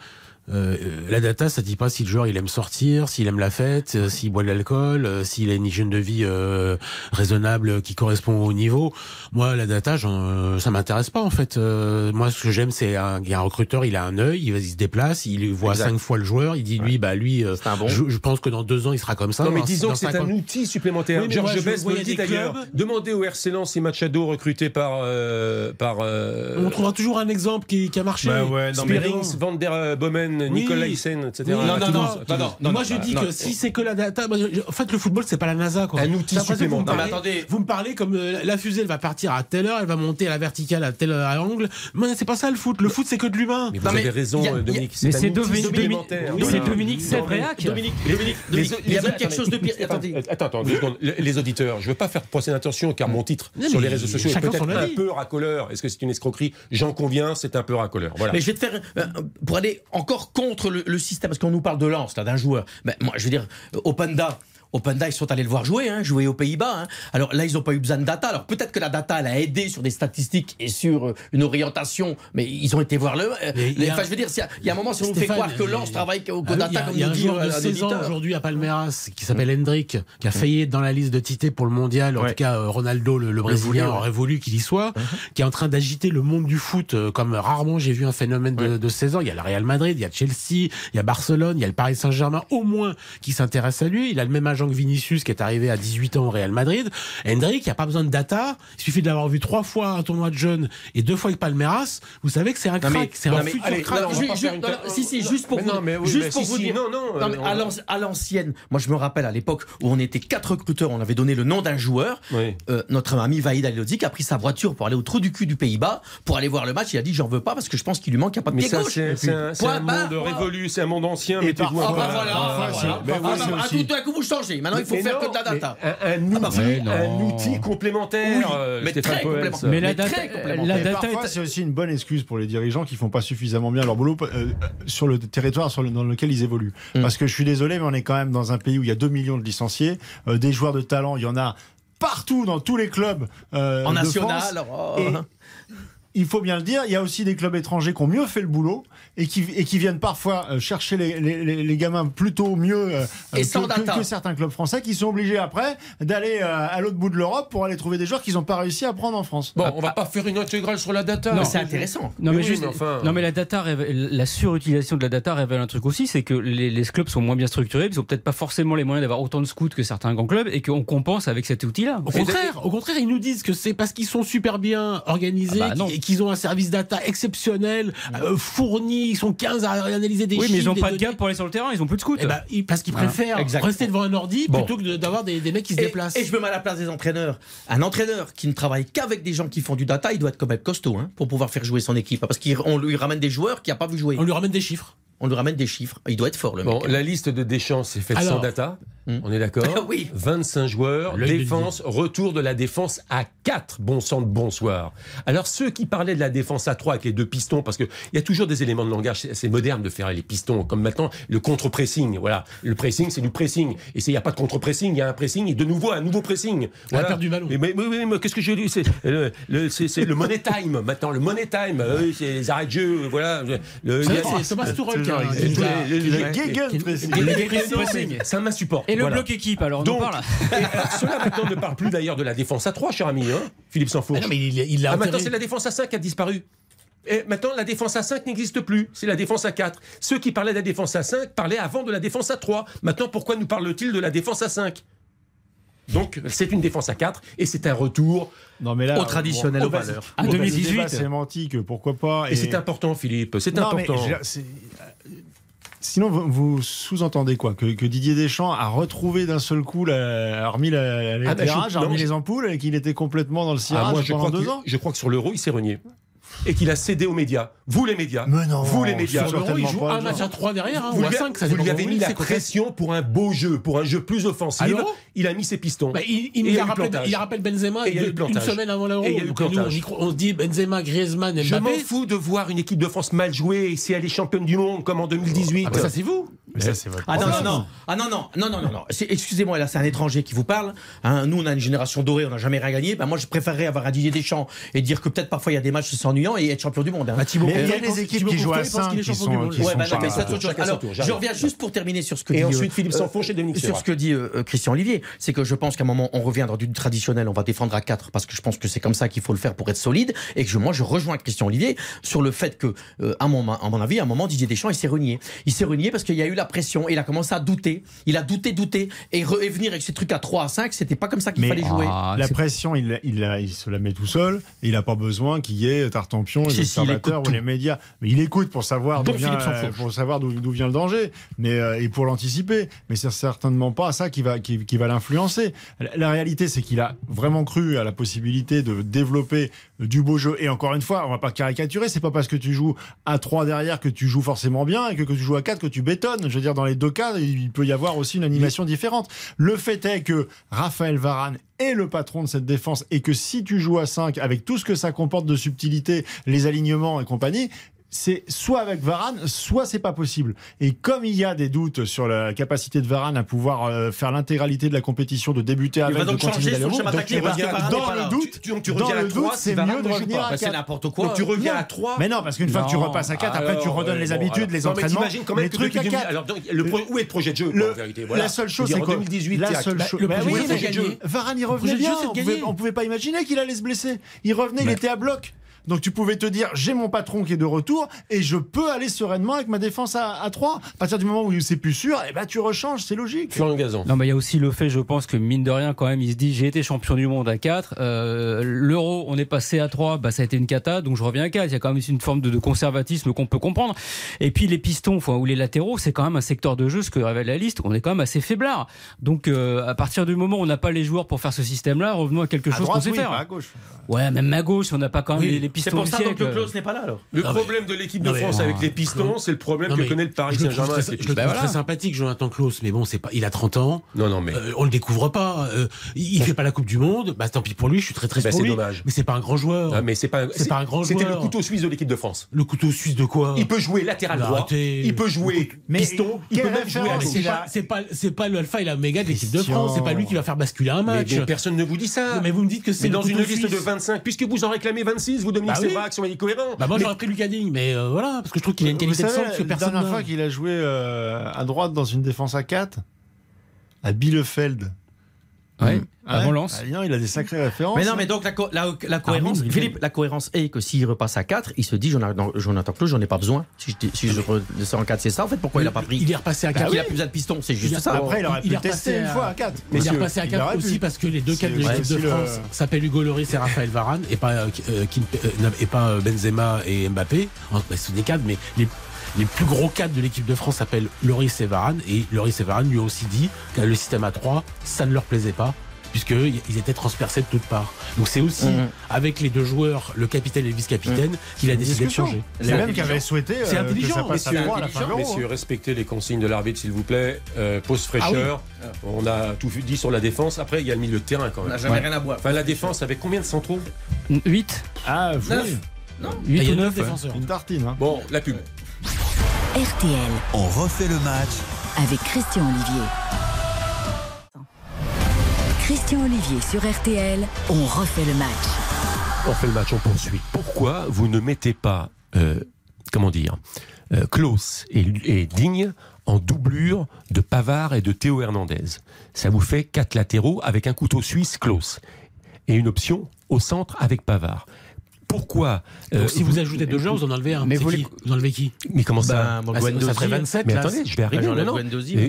euh, la data, ça dit pas si le joueur il aime sortir, s'il aime la fête, euh, s'il boit de l'alcool, euh, s'il a une hygiène de vie euh, raisonnable qui correspond au niveau. Moi, la data, j'en- euh, ça m'intéresse pas en fait. Euh, moi, ce que j'aime, c'est un, il y a un recruteur, il a un œil, il, se déplace, il voit Exact. cinq fois le joueur, il dit lui, bah lui, euh, C'est un bon. je, je pense que dans deux ans, il sera comme ça. Non, mais disons dans que c'est un ans- outil supplémentaire. Oui, mais George moi, je Best vois, me dit d'ailleurs. Demandez au RC Lens et Machado recruté par. euh, par euh, On trouvera toujours un exemple qui, qui a marché. Bah ouais, non, mais Spearings, Rings, Van der euh, Oui. Nicolaisen, etc. Oui, Non, non, À non, non, moi, je dis que non. si c'est que la data, en fait, le football, c'est pas la NASA, quoi. Un outil supplémentaire. attendez. Vous me parlez comme euh, la fusée, elle va partir à telle heure, elle va monter à la verticale à tel angle. Mais c'est pas ça le foot. Le foot, c'est que de l'humain. Mais vous Non, mais avez raison, Dominique. Mais c'est Dominique- supplémentaire. mais Voilà. c'est Dominique Sévréac. Dominique, Dominique, Dominique, il y a quelque chose de pire. attends, Attendez. Attends, deux secondes. Les auditeurs, je ne veux pas faire procès d'intention car mon titre sur les réseaux sociaux est peut-être un peu racoleur. Est-ce que c'est une escroquerie? J'en conviens, c'est un peu racoleur. Voilà. Mais je vais te faire euh, pour aller encore contre le, système parce qu'on nous parle de lance d'un joueur. Mais moi, je veux dire, Openda. Openda, ils sont allés le voir jouer, hein, jouer aux Pays-Bas. hein. Alors là, ils n'ont pas eu besoin de data. Alors peut-être que la data, elle a aidé sur des statistiques et sur euh, une orientation, mais ils ont été voir le. euh, les- Enfin, je veux dire, il y a un moment, si on nous fait croire que Lens travaille Ah oui, data, il y a- comme il y a nous un dit joueur euh, de un 16 ans aujourd'hui à Palmeiras qui s'appelle Hendrik, qui a failli être dans la liste de Tite pour le mondial. En Ouais. tout cas, Ronaldo, le, le Brésilien, ouais. aurait voulu qu'il y soit, qui est en train d'agiter le monde du foot comme rarement j'ai vu un phénomène de, de 16 ans. Il y a le Real Madrid, il y a Chelsea, il y a Barcelone, il y a le Paris Saint-Germain, au moins, qui s'intéresse à lui. Il a le même agent que Vinicius qui est arrivé à 18 ans au Real Madrid. Hendrik, il n'y a pas besoin de data. Il suffit de l'avoir vu trois fois un tournoi de jeunes et deux fois avec Palmeiras. Vous savez que c'est un crack. C'est un futur allez, crack. non, on va Ju- pas ju- faire une- non, non, si, si, juste pour Mais vous, non, mais oui, juste mais pour si, vous si, dire. non, non, mais euh, à on- à l'ancienne, moi je me rappelle à l'époque où on était quatre recruteurs, on avait donné le nom d'un joueur. Oui. Euh, notre ami Vaïd Aliodzic a pris sa voiture pour aller au trou du cul du Pays-Bas pour aller voir le match. Il a dit j'en veux pas parce que je pense qu'il lui manque un pas de Mais pied gauche. c'est un, monde révolu, c'est un monde ancien. Ah bah à- voilà, à- à- Mais Ah bah, ah, aussi- tout d'un coup vous changez. Maintenant il faut Mais faire non, que de la data. mais Un, un Ah bah, outil, mais non. un outil complémentaire. Oui, euh, mais Stéphane très Poel, complémentaire. Mais la Mais data, très complémentaire. la Et data parfois, est- c'est aussi une bonne excuse pour les dirigeants qui font pas suffisamment bien leur boulot euh, sur le territoire sur le- dans lequel ils évoluent. Mm. Parce que je suis désolé, mais on est quand même dans un pays où il y a 2 millions de licenciés, euh, des joueurs de talent, il y en a partout dans tous les clubs euh, En de national. France. oh. Et il faut bien le dire, il y a aussi des clubs étrangers qui ont mieux fait le boulot et qui, et qui viennent parfois euh, chercher les, les- les- les gamins plutôt mieux euh, Et que, sans que- data. que certains clubs français qui sont obligés après d'aller euh, à l'autre bout de l'Europe pour aller trouver des joueurs qu'ils n'ont pas réussi à prendre en France. Bon, on va pas faire une intégrale sur la data. Mais c'est intéressant. Non mais, oui, juste, mais enfin- non mais la data, révèle- la surutilisation de la data révèle un truc aussi, c'est que les, les clubs sont moins bien structurés, ils ont peut-être pas forcément les moyens d'avoir autant de scouts que certains grands clubs, et qu'on compense avec cet outil-là. Au contraire, au contraire, ils nous disent que c'est parce qu'ils sont super bien organisés Ah bah non. qu'ils qu'ils ont un service data exceptionnel, euh, fourni, ils sont 15 à analyser des Oui, mais ils n'ont pas de gars pour aller sur le terrain, ils ont plus de scouts. Eh ils- parce qu'ils préfèrent rester devant un ordi Bon. plutôt que d'avoir des, des mecs qui se Et, déplacent. et je me mets à la place des entraîneurs. Un entraîneur qui ne travaille qu'avec des gens qui font du data, il doit être quand même costaud hein, pour pouvoir faire jouer son équipe. Parce qu'on lui ramène des joueurs qu'il n'a pas vu jouer. On lui ramène des chiffres. On lui ramène des chiffres. Il doit être fort, le Bon, mec. la liste de Deschamps, c'est faite Alors. sans data. Hmm. On est d'accord [LAUGHS] Oui. 25 joueurs, de défense, retour de la défense à 4. Bon sang de bonsoir. Alors, ceux qui parlaient de la défense à 3 avec les deux pistons, parce qu'il y a toujours des éléments de langage, c'est moderne de faire les pistons, comme maintenant le contre-pressing. Voilà. Le pressing, c'est du pressing. Et s'il n'y a pas de contre-pressing, il y a un pressing et de nouveau un nouveau pressing. Voilà. perte du ballon. Mais, mais, mais- mais- mais qu'est-ce que j'ai dit C'est le, money time maintenant. Le money time. Euh, oui, c'est les arrêts de jeu. Voilà. Le- Ça, il y a- c'est Thomas Tuchel les- les- Le les- Gegenpressing. Ça m'insupporte. Et le Voilà. bloc équipe, alors on en Donc, parle. [LAUGHS] et, euh, cela maintenant ne parle plus d'ailleurs de la défense à 3, cher ami, hein, Philippe Sansfourche. Ah non, mais il il Ah, maintenant, c'est la défense à 5 qui a disparu. Et maintenant, la défense à 5 n'existe plus. C'est la défense à 4. Ceux qui parlaient de la défense à 5 parlaient avant de la défense à 3. Maintenant, pourquoi nous parle-t-il de la défense à 5 Donc, c'est une défense à 4 et c'est un retour. Non, mais là, Au traditionnel, bon, aux valeurs. À bon, bah, 2018. le débat sémantique, pourquoi pas. Et, c'est important, Philippe. C'est mais important. c'est- euh, Sinon, vous, vous sous-entendez quoi que, que Didier Deschamps a retrouvé d'un seul coup, la, a remis la- Ah, bah, je- a remis les ampoules et qu'il était complètement dans le Ah, moi, je pendant crois, deux que, ans je crois que sur l'euro, il s'est renié. Et qu'il a cédé aux médias. Vous, les médias. Mais non, Vous, les médias. Il joue un match à 3 derrière, hein, Vous ou à lui, 5, ça vous lui avez mis la pression pour un beau jeu, pour un jeu plus offensif. Il a mis ses pistons. Bah, il, il, Et nous il a rappelé, il rappelle Benzema Et il y a eu une semaine avant l'Euro. Et on, on se dit Benzema, Griezmann, Je m'en Mbappé. fous de voir une équipe de France mal jouer si elle est championne du monde comme en 2018. Ah, bah, ça, c'est vous. Mais ça, votre Ah non, non, non, ah non, non, non, non, non, non. C'est- Excusez-moi, là, c'est un étranger qui vous parle. Hein, nous, on a une génération dorée, on n'a jamais rien gagné. Ben, moi, je préférerais avoir un Didier Deschamps et dire que peut-être parfois il y a des matchs c'est et être champion du monde. hein. Bah, Thibaut Mais il y a des équipes Thibaut qui jouent à Courtois, il pense 5 qu'il est qui champion sont, Alors, je reviens juste pour terminer sur ce que Et dit, ensuite, euh, Philippe euh, Sanfourche et Dominique Sur ce que dit euh, Christian Olivier, c'est que je pense qu'à un moment, on revient dans du traditionnel, on va défendre à 4 parce que je pense que c'est comme ça qu'il faut le faire pour être solide et que je- moi, je rejoins Christian Olivier sur le fait que, euh, à, mon, à mon avis, à un moment, Didier Deschamps, il s'est renié. Il s'est renié parce qu'il y a eu la pression et il a commencé à douter. Il a douté, douté et, et venir avec ces trucs à 3 à 5, c'était pas comme ça qu'il fallait jouer. Ah, La c'est- pression, il, il, la- il se la met tout seul. Et il n'a pas besoin qu'il y ait Tartampion, les Si, observateurs ou les médias. Mais il écoute pour savoir d'où vient, pour savoir d'où vient le danger, mais euh, et pour l'anticiper. Mais c'est certainement pas ça qui va qui, qui va l'influencer. La, la réalité, c'est qu'il a vraiment cru à la possibilité de développer du beau jeu. Et encore une fois, on va pas caricaturer. C'est pas parce que tu joues à 3 derrière que tu joues forcément bien et que, que tu joues à 4 que tu bétonnes. Je veux dire, dans les deux cas, il peut y avoir aussi une animation différente. Le fait est que Raphaël Varane est le patron de cette défense et que si tu joues à 5 avec tout ce que ça comporte de subtilité, les alignements et compagnie, c'est soit avec Varane, soit c'est pas possible. Et comme il y a des doutes sur la capacité de Varane à pouvoir euh, faire l'intégralité de la compétition, de débuter Il avec, va de donc continuer changer son schéma donc tactique tu parce que reviens- Varane n'est dans le doute, Tu- tu- reviens à le 3 doute, si c'est mieux de revenir pas. à Bah, c'est 4. n'importe quoi. Donc tu reviens à 3. Mais non, parce qu'une fois que tu repasses à 4, après tu redonnes euh, les habitudes, les entraînements, t'imagines quand même les trucs à 2000 4. Alors, donc, le pro- où est le projet de jeu. La seule chose, c'est quoi En 2018, La seule Bah, chose. Bah de gagner. Varane, il revenait de bien. de On pouvait, pas imaginer qu'il allait se blesser. Il revenait, il était à bloc. Donc tu pouvais te dire, j'ai mon patron qui est de retour et je peux aller sereinement avec ma défense à, à 3. À partir du moment où c'est plus sûr, eh ben tu rechanges, c'est logique. Florian Gazan. Non, mais il y a aussi le fait, je pense que mine de rien, quand même, il se dit j'ai été champion du monde à 4. euh, L'euro, on est passé à 3, bah, ça a été une cata, donc je reviens à 4. Il y a quand même une forme de, de conservatisme qu'on peut comprendre. Et puis les pistons enfin, ou les latéraux, c'est quand même un secteur de jeu, ce que révèle la liste, on est quand même assez faiblard. Donc euh, à partir du moment où on n'a pas les joueurs pour faire ce système-là, revenons à quelque À chose qu'on sait oui, faire. à gauche. Ouais, même à gauche, on n'a pas quand même Oui, les, les C'est pistons pour ça donc le Klose n'est pas là alors. Le Non, mais- problème de l'équipe de mais- France avec les pistons, c'est le problème Non, que connaît le Paris je Saint-Germain. très- avec les Je le pistons. trouve voilà. très sympathique, Jonathan Klaus, mais bon, c'est pas, il a 30 ans. Non, non, mais. Euh, on le découvre pas. euh, il fait pas la Coupe du Monde. Bah tant pis pour lui. Je suis très triste Bah, pour c'est dommage. Mais c'est pas un grand joueur. Ah, mais c'est pas, C'est pas un grand C'était le joueur. couteau suisse de l'équipe de France. Le couteau suisse de quoi Il peut jouer latéral Mais droit. Il peut jouer piston. Il peut même jouer. C'est pas, c'est pas, le alpha et la méga de l'équipe de. France. C'est pas lui qui va faire basculer un match. personne ne vous dit ça. Mais vous me dites que c'est dans une liste de suisse. 25, puisque vous en réclamez 26, vous Dominique Bah oui. Est cohérent. Bah moi j'aurais pris Lucas Digne, mais euh, voilà, parce que je trouve qu'il a une qualité de centre que la personne dernière n'a. fois qu'il a joué euh, à droite dans une défense à 4 à Bielefeld. Ouais. Mm. Avant Lens. Ah, il a des sacrées références. Mais non, mais donc la, co- la- la cohérence, Armin, Philippe, la cohérence est que s'il repasse à 4, il se dit Jonathan, Jonathan Klaus, j'en ai pas besoin. Si je, si je redescends en 4, c'est ça en fait. Pourquoi il a pas pris? Il est repassé à Bah 4. Il a plus besoin de piston, c'est juste Il a- ça. Après, il aurait Il pu est tester repassé une à- fois à 4. Mais il est repassé à il 4 aurait pu. aussi parce que les deux cadres de l'équipe de France s'appellent Hugo Lloris et Raphaël Varane et pas, euh, euh, Kim- euh, et pas euh, Benzema et Mbappé. Hein, bah, c'est des cadres, mais les, les plus gros cadres de l'équipe de France s'appellent Lloris et Varane. Et Lloris et Varane lui ont aussi dit que le système à 3, ça ne leur plaisait pas puisqu'ils étaient transpercés de toutes parts. Donc c'est aussi Mhm. avec les deux joueurs, le capitaine et le vice-capitaine, qu'il a décidé de changer. C'est même qui avait souhaité C'est euh, que intelligent, ça passe à messieurs. 3 à la fin. Messieurs, respectez les consignes de l'arbitre, s'il vous plaît. Euh, pause fraîcheur. On a tout dit sur la défense. Après, il y a le milieu de terrain quand On n'a même. jamais rien à boire. Enfin, la défense avec combien de centraux? 8 Ah, oui. 8 il y a ou 9 9 défenseurs. Une tartine. Hein. Bon, la pub. RTL On refait le match avec Christian Olivier. Christian Olivier sur RTL, on refait le match. On fait le match, on poursuit. Pourquoi vous ne mettez pas, euh, comment dire, euh, Klaus et, et Digne en doublure de Pavard et de Théo Hernandez? Ça vous fait quatre latéraux avec un couteau suisse Klaus et une option au centre avec Pavard. Pourquoi euh, Donc si vous ajoutez deux joueurs, vous en enlevez un. Mais vous qui les- Vous enlevez qui Mais comment ça Ben, Ah, c'est- Guendouzi, ça ferait 27 Mais là. attendez, je vais arriver.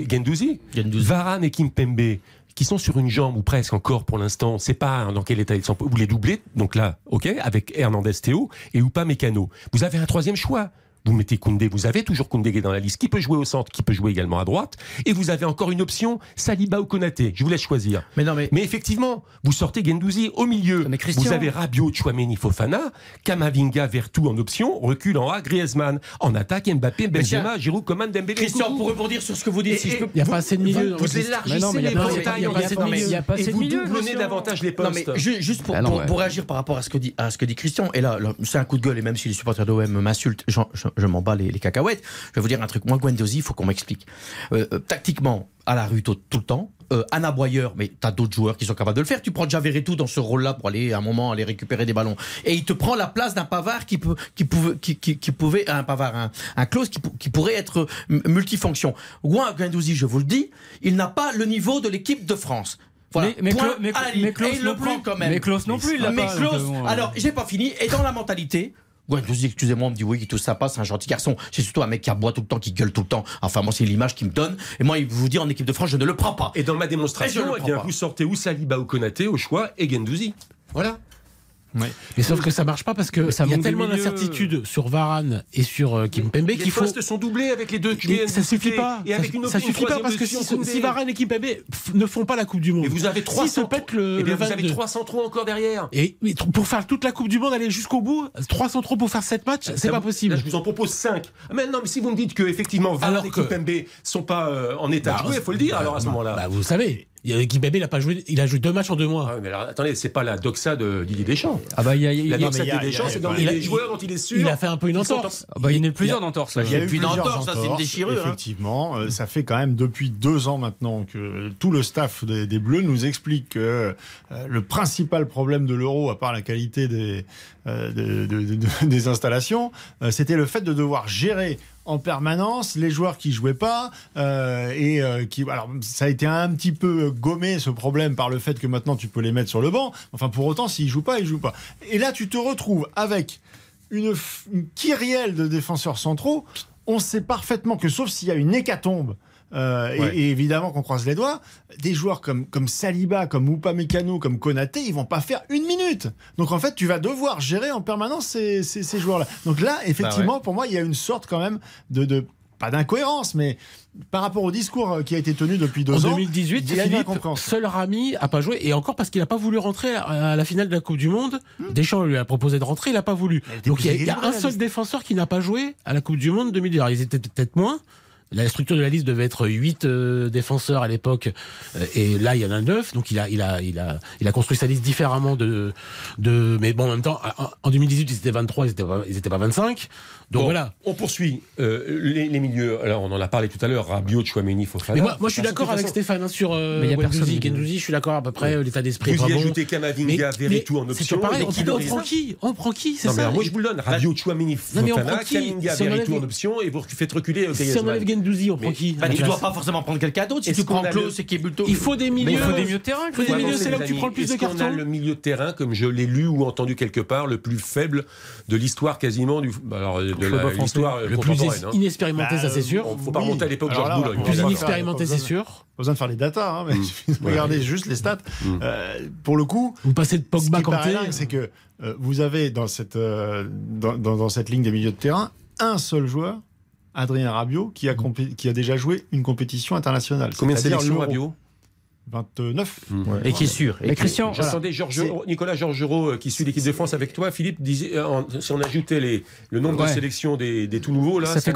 Guendouzi. Guendouzi. Varane et Kimpembe, qui sont sur une jambe ou presque encore pour l'instant, c'est pas dans quel état ils sont. Vous les doublez, donc là, ok, avec Hernandez Théo et Oupa Mécano. Vous avez un troisième choix. Vous mettez Koundé, vous avez toujours Koundé dans la liste, qui peut jouer au centre, qui peut jouer également à droite, et vous avez encore une option, Saliba ou Konaté. Je vous laisse choisir. Mais non, mais. Mais effectivement, vous sortez Gendouzi au milieu. Mais Christian- Vous avez Rabiot, Chouameni, Fofana, Kamavinga, Vertu en option, recul en A, Griezmann. En attaque, Mbappé, Benzema, Giroud, Coman, Dembélé. Christian, pour rebondir sur ce que vous dites, Et- si je et- peux. Il n'y a pas assez de milieu. Vous élargissez les portails en Et vous doublonnez davantage les postes. juste pour, Ah pour, réagir par rapport à ce que dit, à ce que dit Christian, et là, c'est un coup de gueule, et même si les supporters de l'OM m'insultent, je, m'en bats les, les cacahuètes, je vais vous dire un truc. Moi, Guendouzi, il faut qu'on m'explique. Euh, euh, tactiquement, à la rue tout, tout le temps. Euh, Anna Boyer, mais t'as d'autres joueurs qui sont capables de le faire. Tu prends Javeretout dans ce rôle-là pour aller à un moment aller récupérer des ballons. Et il te prend la place d'un Pavard qui peut, qui pouvait, qui, qui, qui pouvait, un Pavard, un, un Klose qui, pou- qui pourrait être m- multifonction. Guendouzi, je vous le dis, il n'a pas le niveau de l'équipe de France. Voilà. Mais- mais Point mais- mais il le prend quand même. Mais Klose non plus, il Mais pas, euh, alors, j'ai pas fini. Et dans la mentalité, Guendouzi, excusez-moi, on me dit oui, tout sympa, c'est un gentil garçon. C'est surtout un mec qui aboie tout le temps, qui gueule tout le temps. Enfin, moi, c'est l'image qu'il me donne. Et moi, il vous dit en équipe de France, je ne le prends pas. Et dans ma démonstration, eh bien, vous sortez ou Saliba ou Konaté au choix et Gendouzi. Voilà. Mais sauf que ça marche pas parce que ça il y a tellement d'incertitudes sur Varane et sur euh, Kimpembe Les qu'il faut. postes sont doublés avec les deux de ça suffit pas. Et ça, avec une, ça suffit pas parce que si, Varane et Kimpembe f- ne font pas la Coupe du Monde, Et vous avez trois si le, Eh bien, le vous avez 22. trois centraux encore derrière. Et pour faire toute la Coupe du Monde, aller jusqu'au bout, 300 trop pour faire 7 matchs, c'est Ça pas vous- possible. Là, je vous en propose 5. Mais non, mais si vous me dites que effectivement Varane Alors et Kimpembe sont pas euh, en état Bah, de jouer, il faut le dire bah, alors à ce bah, moment-là. bah, vous savez, il y a- Kimpembe, il a pas joué, il a joué deux matchs en deux mois. Ah, mais alors, attendez, c'est pas la doxa de Didier Deschamps. Ah bah il y a, il y La a- doxa mais il y de Deschamps, il y a- c'est dans il a- les joueurs dont il est sûr. Il a fait un peu une entorse. ah bah, il y en a eu Il y plusieurs a- d'entorses. Il y a eu Depuis une plusieurs entorse, ça, c'est une entorses, déchirure, hein. Effectivement, Euh, ça fait quand même depuis deux ans maintenant que tout le staff des, des Bleus nous explique que euh, le principal problème de l'euro, à part la qualité des, euh, de- de- de- de- des installations, euh, c'était le fait de devoir gérer en permanence les joueurs qui jouaient pas euh, et euh, qui alors ça a été un petit peu gommé ce problème par le fait que maintenant tu peux les mettre sur le banc. Enfin pour autant s'ils jouent pas ils jouent pas. Et là tu te retrouves avec une, une kyrielle de défenseurs centraux. On sait parfaitement que sauf s'il y a une hécatombe euh, et- Ouais. et, évidemment qu'on croise les doigts, des joueurs comme, comme Saliba, comme Upamecano, comme Konaté, ils vont pas faire une minute. Donc en fait, tu vas devoir gérer en permanence ces, ces, ces joueurs-là. Donc là, effectivement, pour moi, il y a une sorte quand même de, de pas d'incohérence, mais par rapport au discours euh, qui a été tenu depuis deux En ans, 2018, il y a une Philippe, seul Rami a pas joué et encore parce qu'il n'a pas voulu rentrer à la finale de la Coupe du Monde. Deschamps lui a proposé de rentrer, il n'a pas voulu. Donc il y a, il y a un seul défenseur qui n'a pas joué à la Coupe du Monde 2010. Alors, ils étaient peut-être moins. La structure de la liste devait être 8 défenseurs à l'époque, euh, et là il y en a 9, donc il a, il a, il a, il a construit sa liste différemment de, de, mais bon en même temps, en- en 2018 ils étaient 23, ils étaient pas, ils étaient pas 25, donc Bon, voilà. On poursuit euh, les, les milieux. Alors, on en a parlé tout à l'heure. Rabiot, Chouameni, Fofana. Mais moi, moi je suis d'accord avec façon, Stéphane hein, sur euh, Mais il y a Guendouzi. je suis d'accord à peu près, euh, l'état d'esprit Vous y bon. ajoutez Kamavinga, mais en option. pareil. et On, qui on prend qui On prend qui C'est Non, mais ça moi, je vous le donne. Rabiot, Chouameni, Non, mais on Fofana, prend qui Kamavinga, Verretou en option et vous faites reculer euh, Si on prend qui bah, Tu dois pas forcément prendre quelqu'un d'autre. Si tu prends Klaus et Kibulto. Il faut des milieux. il faut des milieux de terrain. Il faut des milieux, c'est là où tu prends le plus de cartons. On a le milieu de terrain, comme je l'ai lu ou entendu quelque part, le plus faible de l'histoire quasiment du. Alors, de l'histoire le plus hein. inexpérimenté, ça c'est sûr. Il ne faut pas remonter à l'époque Georges Boulogne. Le plus inexpérimenté, c'est sûr. Pas besoin de faire les datas, hein, mais mm. regardez juste les stats. Mm. Euh, pour le coup, vous passez de Pogba Kanté. C'est que euh, vous avez dans cette, euh, dans, dans, cette ligne des milieux de terrain un seul joueur, Adrien Rabiot, qui a, qui a déjà joué une compétition internationale. Combien de sélections Rabiot? 29. Mmh. Et qui est sûr. Et, Christian, j'attendais Nicolas Georgerot, qui suit l'équipe de France avec toi. Philippe disait, si on ajoutait les, le nombre de sélections des, des, tout nouveaux, là, ça, ça,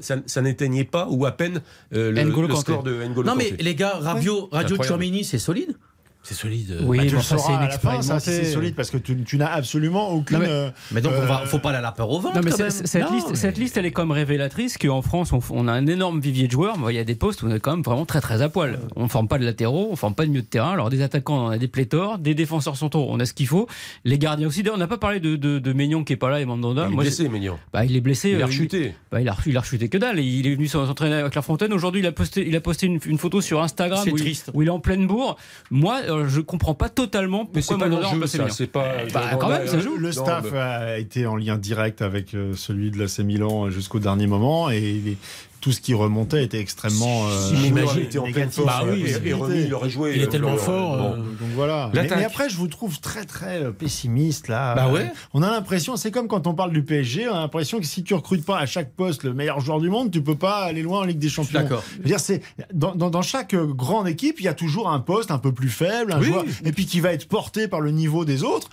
ça, ça n'éteignait pas ou à peine le, le score de N'Golo Non, mais les gars, Rabiot, Radio Chouamini, c'est solide. C'est solide. Oui, bah, tu le sauras à c'est solide parce que tu, tu n'as absolument aucune. mais, euh, mais, donc, il ne faut pas aller à la peur au ventre. Non, mais cette, liste, cette liste, elle est comme révélatrice qu'en France, on, on, a un énorme vivier de joueurs. Il y a des postes où on est quand même vraiment très très à poil. On ne forme pas de latéraux, on ne forme pas de milieu de terrain. Alors, des attaquants, on a des pléthores, des défenseurs centraux, on a ce qu'il faut. Les gardiens aussi. On n'a pas parlé de, de, qui n'est pas là et Mandanda. Il est blessé, Maignan. Bah, il est blessé. Il a euh, rechuté. Bah, il, a, il a rechuté que dalle. Il est venu s'entraîner avec La Fontaine. Aujourd'hui, il a posté, il a posté une, une photo sur Instagram où, triste. où il est en pleine bourre. Moi, euh, je comprends pas totalement pourquoi c'est pas l'enjeu, ça. C'est pas. Bah, quand même, ça joue. Le staff a été en lien direct avec euh, celui de l'AC Milan jusqu'au dernier moment et tout ce qui remontait était extrêmement. Euh, il était en pleine forme. Bah oui, et, Remis, il aurait joué. Il est tellement fort. Euh, donc voilà. Mais, après, je vous trouve très très euh, pessimiste là. Bah ouais. On a l'impression, c'est comme quand on parle du PSG, on a l'impression que si tu recrutes pas à chaque poste le meilleur joueur du monde, tu peux pas aller loin en Ligue des Champions. D'accord. dire, c'est dans, dans, dans, chaque grande équipe, il y a toujours un poste un peu plus faible, un joueur, et puis qui va être porté par le niveau des autres.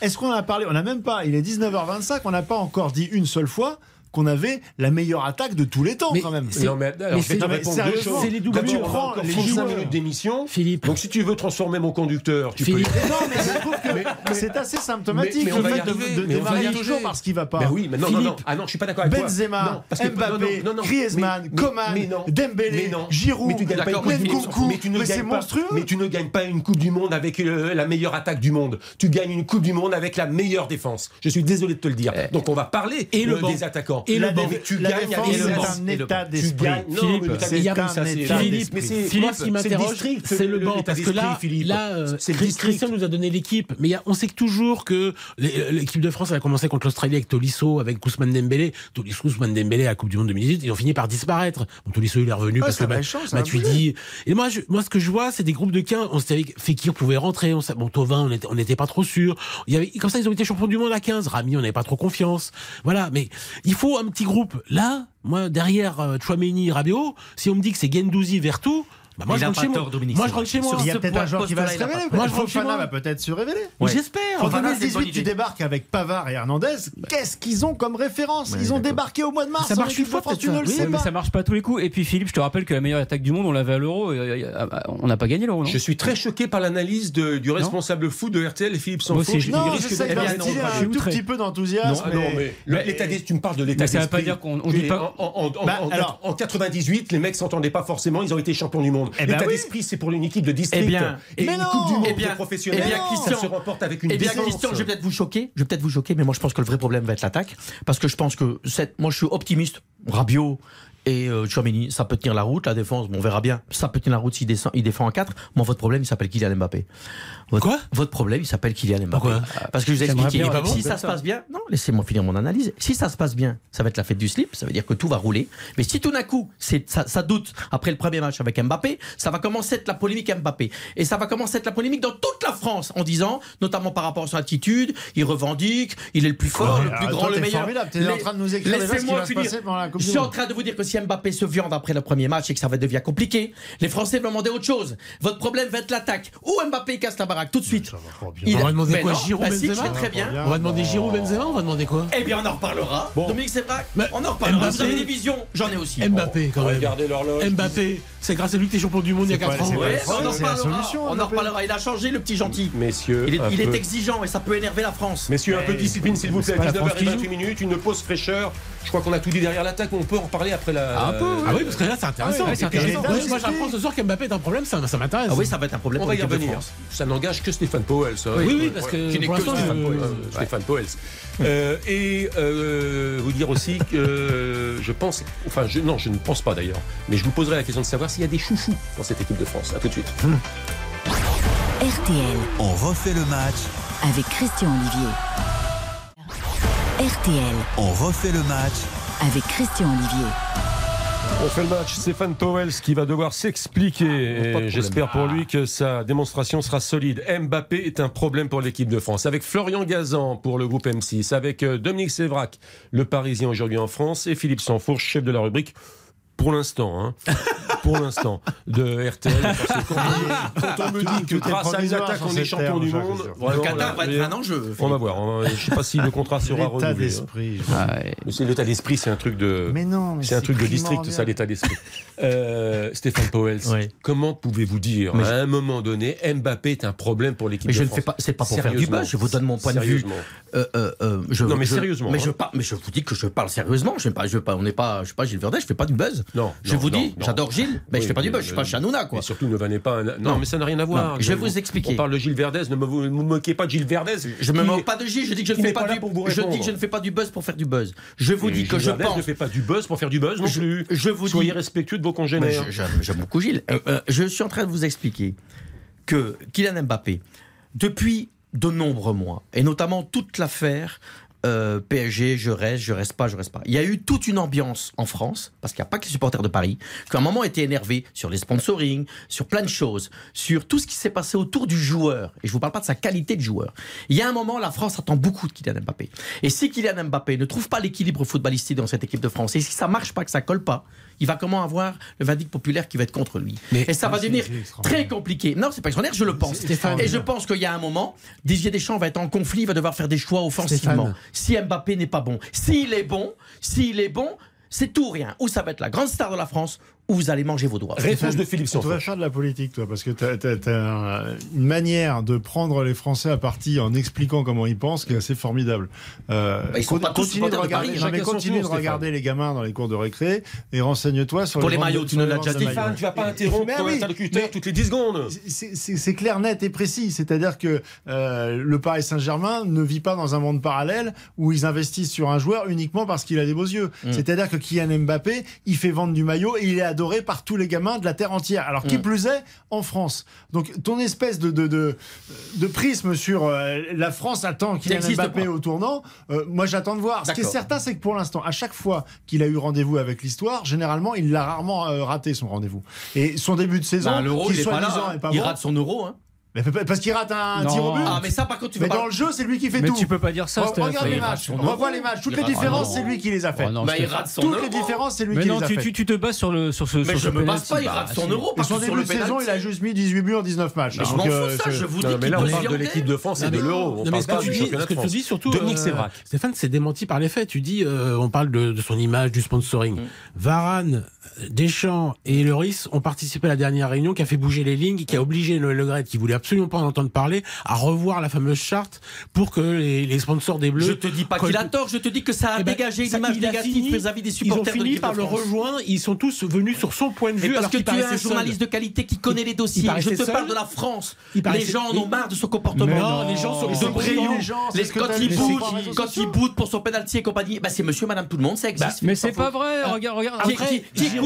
Est-ce qu'on a parlé? On n'a même pas. Il est 19h25, on n'a pas encore dit une seule fois qu'on avait la meilleure attaque de tous les temps quand même. Non mais, c'est les doubles tu prends les 5 minutes d'émission. Philippe. Donc si tu veux transformer mon conducteur, tu Philippe. peux. Non mais je trouve que c'est assez symptomatique le fait de, démarrer toujours par ce qui va pas. Mais oui, mais non, non, non. Ah non, je suis pas d'accord avec toi. Benzema, Mbappé, Griezmann, Coman, Dembélé, Giroud, mais c'est monstrueux. Mais tu ne gagnes pas une Coupe du Monde avec euh, la meilleure attaque du monde. Tu gagnes une Coupe du Monde avec la meilleure défense. Je suis désolé de te le dire. Eh. Donc on va parler des attaquants et le banc. Tu gagnes avec le un état d'esprit. Philippe, Philippe, mais Philippe, ce qui m'interroge, c'est le banc. Parce que là, là euh, Christian nous a donné l'équipe, mais on sait toujours que l'équipe de France a commencé contre l'Australie avec Tolisso, avec Kousman Dembélé. Tolisso, Kousman Dembélé à la Coupe du Monde 2018, ils ont fini par disparaître. Bon, Tolisso, il est revenu parce que Matuidi. Et moi, moi, ce que je vois, c'est des groupes de 15. On s'était avec Fekir pouvait rentrer. Bon, Tovin, on n'était pas trop sûr. Il y avait, comme ça, ils ont été champions du monde à 15. Rami, on n'avait pas trop confiance. Voilà. Mais il faut un petit groupe. Là, moi, derrière euh, Chouameni, si on me dit que c'est Gendouzi, Vertu, bah moi, je rentre chez moi. Moi, je rentre chez moi. Il y a peut-être un joueur qui va se révéler. Moi, je rentre chez moi. va peut-être se révéler. J'espère. En 2018, tu débarques avec Pavard et Hernandez. Qu'est-ce qu'ils ont comme référence Ils ont débarqué au mois de mars. Ça marche une fois, tu ne le sais pas. Ça marche pas tous les coups. Et puis, Philippe, je te rappelle que la meilleure attaque du monde, on l'avait à l'Euro. On n'a pas gagné l'Euro. Je suis très choqué par l'analyse du responsable fou de RTL, Philippe Sanfo. Non, j'essaie un tout petit peu d'enthousiasme. Non, mais tu me parles de l'état d'esprit. Ça veut pas dire qu'on dit pas. En 98, les mecs s'entendaient pas forcément. Ils ont été champions du monde. L'état d'esprit c'est pour une équipe de district. Eh bien, et une Coupe du Monde eh bien, professionnelle. Eh bien, Christian, se remporte avec une eh bien, Christian, je vais peut-être vous choquer. Je vais peut-être vous choquer, mais moi, je pense que le vrai problème va être l'attaque. Parce que je pense que cette, moi, je suis optimiste. Rabiot, et euh, Chouameni, ça peut tenir la route, la défense, bon, on verra bien. Ça peut tenir la route s'il descend, il défend en 4. Moi, votre problème, il s'appelle Kylian Mbappé. Votre, Quoi? Votre problème, il s'appelle Kylian Mbappé. Pourquoi? Parce que je vous explique, si ça se passe bien, non, laissez-moi finir mon analyse. Si ça se passe bien, ça va être la fête du slip, ça veut dire que tout va rouler. Mais si tout d'un coup, c'est, ça, ça, doute après le premier match avec Mbappé, ça va commencer à être la polémique Mbappé. Et ça va commencer à être la polémique dans toute la France en disant, notamment par rapport à son attitude, il revendique, il est le plus fort, le plus grand, le meilleur. en train de nous écrire Laissez-moi finir. Je suis en train de vous dire que si Mbappé se viande après le premier match et que ça va devenir compliqué, les Français vont demander autre chose. Votre problème va être l'attaque. Ou Mbappé casse la baraque? Tout de suite. On va demander quoi Giroud bah Benzema très bien. On va demander Giroud Benzema On va demander quoi? Eh bien, on en reparlera. Dominique Sévrac, on en reparlera. Vous avez des visions J'en ai aussi. Mbappé, quand même. Regardez l'horloge. Mbappé, C'est grâce à lui que t'es champion du monde il y a 4 ans. on en reparlera. On en reparlera. Il a changé, le petit gentil. Messieurs, il est, il exigeant et ça peut énerver la France. Messieurs, un peu de discipline s'il vous plaît. pas la France qui 19h28 minutes, une pause fraîcheur. Je crois qu'on a tout dit derrière l'attaque, on peut en parler après la. Un peu, Ah oui, parce que là c'est intéressant. Ah c'est moi, Moi j'apprends ce soir qu'Mbappé est un problème, ça, ça m'intéresse. Ah oui, ça va être un problème On pour va y revenir. France. Ça n'engage que Stéphane Powell, ça. Oui, oui, parce que Qui n'est que Stéphane je- Powell. Euh, Stéphane Powell. Euh, et euh, vous dire aussi que euh, je pense, enfin je, non, je ne pense pas d'ailleurs, mais je vous poserai la question de savoir s'il y a des chouchous dans cette équipe de France. À tout de suite. RTL On refait le match. avec Christian Olivier. RTL On refait le match. avec Christian Olivier. On fait le match. Stéphane Powell qui va devoir s'expliquer. Et J'espère pour lui que sa démonstration sera solide. Mbappé est un problème pour l'équipe de France. Avec Florian Gazan pour le groupe M6, avec euh, Dominique Sévrac, le Parisien aujourd'hui en France, et Philippe Sanfourche, chef de la rubrique. Pour l'instant, hein, [LAUGHS] pour l'instant, de RTL. Parce que quand, quand on [LAUGHS] me dit que grâce à une attaque, on est champion du monde. Le Qatar va être un enjeu. On va voir. on va- Je ne sais pas si le contrat sera L'état renouvelé. hein. d'esprit. C'est L'état d'esprit, c'est un truc de. Mais non, mais C'est un truc de district, ça, l'état d'esprit. [LAUGHS] Euh, Stéphane Powell, Oui. comment pouvez-vous dire Mais à un moment donné, Mbappé est un problème pour l'équipe Mais de je ne fais pas, c'est pas pour faire du Sérieusement. buzz. Je vous donne mon point de vue. Euh, euh, je, Non, mais je- sérieusement, Mais hein. je parle, mais je vous dis que je parle sérieusement. Je ne pas, je pas, on n'est pas, je sais pas Gilles Verdet. Je fais pas du buzz. Non, Je non, vous non, dis, j'adore Gilles, mais je Oui, fais pas du mais, buzz. Je suis pas euh, Chanouna, quoi. Et surtout, ne venez pas. un- Non, mais ça n'a rien à voir. Je vais vous expliquer. On parle de Gilles Verdez, ne me, vous ne moquez pas de Gilles Verdez. Je me qui- moque pas de Gilles. Je dis que je ne fais pas, du, vous je dis que je ne fais pas du buzz pour faire du buzz. Je vous dis que je pense. ne fait pas du buzz pour faire du buzz non Je- plus. je vous Soyez respectueux de vos congénères. je- J'aime j'aime beaucoup Gilles. Euh, euh, je suis en train de vous expliquer que Kylian Mbappé, depuis de nombreux mois, et notamment toute l'affaire euh, PSG, je reste, je reste pas, je reste pas. Il y a eu toute une ambiance en France, parce qu'il n'y a pas que les supporters de Paris, qui à un moment étaient énervés sur les sponsorings, sur plein de choses, sur tout ce qui s'est passé autour du joueur. Et je vous parle pas de sa qualité de joueur. Il y a un moment, la France attend beaucoup de Kylian Mbappé. Et si Kylian Mbappé ne trouve pas l'équilibre footballistique dans cette équipe de France, et si ça marche pas, que ça colle pas, il va comment avoir le vindicte populaire qui va être contre lui. Mais- et ça va devenir très compliqué. Non, c'est pas extraordinaire, je le pense. Et je pense qu'il y a un moment, Didier Deschamps va être en conflit, il va devoir faire des choix offensivement. Si Mbappé n'est pas bon, s'il est bon, s'il est bon, c'est tout ou rien. Ou ça va être la grande star de la France, ou vous allez manger vos doigts. Réponse de Philippe Tu devrais Sanfourche. faire de la politique, toi, parce que tu as, une manière de prendre les Français à partie en expliquant comment ils pensent qui est assez formidable. Euh, Bah, ils sont pas tous de supporters de regarder, Paris, non, mais continue de regarder les gamins dans les cours de récré et renseigne-toi sur Pour les ventes maillots, de- tu les l'as déjà de dit. Stéphane, tu vas pas interrompre Mais ton oui, interlocuteur toutes les 10 secondes. C'est- clair, net et précis. C'est-à-dire que euh, le Paris Saint-Germain ne vit pas dans un monde parallèle où ils investissent sur un joueur uniquement parce qu'il a des beaux yeux. Mm. C'est-à-dire que Kylian Mbappé, il fait vendre du maillot et il est adoré par tous les gamins de la terre entière. Alors qui Mm. plus est, en France. Donc ton espèce de, de, de, de prisme sur euh, la France attend Kylian n'existe Mbappé pas. au tournant, euh, moi j'attends de voir. Ce qui est certain, c'est que pour l'instant, à chaque fois qu'il a eu rendez-vous avec l'histoire, généralement, il l'a rarement euh, raté son rendez-vous. Et son début de saison, Bah, L'euro, il est pas là. est pas il bon, rate son euro. hein. Mais parce qu'il rate un Non. tir au but. Ah, mais ça, par contre, tu Mais pas. dans le jeu, c'est lui qui fait Mais tout. tu peux pas dire ça, Re-. Regarde les matchs, son revois euro. les matchs. Toutes les différences, c'est lui qui les a fait. Oh non, Bah, il Stéphane. rate son Toutes les différences, c'est lui Mais qui les a tu, fait. tu, tu te bases sur le sur ce Mais sur je ce me base pas, il Bah, rate son si. euro parce son que sur début le de saison, il a juste mis 18 buts en 19 matchs. Mais je m'en euh, fous ça, je vous Non, dis mais là, on qu'il parle de l'équipe de France et Non, de mais- l'Euro. On non, mais ce que tu dis, ce que tu dis surtout, Dominique euh, Sévrac. Stéphane, c'est démenti par les faits. Tu dis, euh, on parle de, de son image, du sponsoring. Varane, Deschamps et Loris ont participé à la dernière réunion qui a fait bouger les lignes, qui a obligé le, le Gret, qui voulait absolument pas en entendre parler, à revoir la fameuse charte pour que les, les sponsors des Bleus. Je te dis pas qu'il a tort, je te dis que ça a Eh ben, dégagé une ça, image négative vis-à-vis des Ils ont supporters de fini l'équipe par de le France. rejoindre. Ils sont tous venus sur son point de vue. parce alors que tu es un seul. journaliste de qualité qui connaît les dossiers. Je te seul. parle de la France. Il Les gens en ont marre de son comportement. Non, les gens sont- de les quand il boude, quand il boude pour son penalty et compagnie, bah c'est monsieur, madame, tout le monde, ça existe. Mais c'est pas vrai. Regarde, regarde.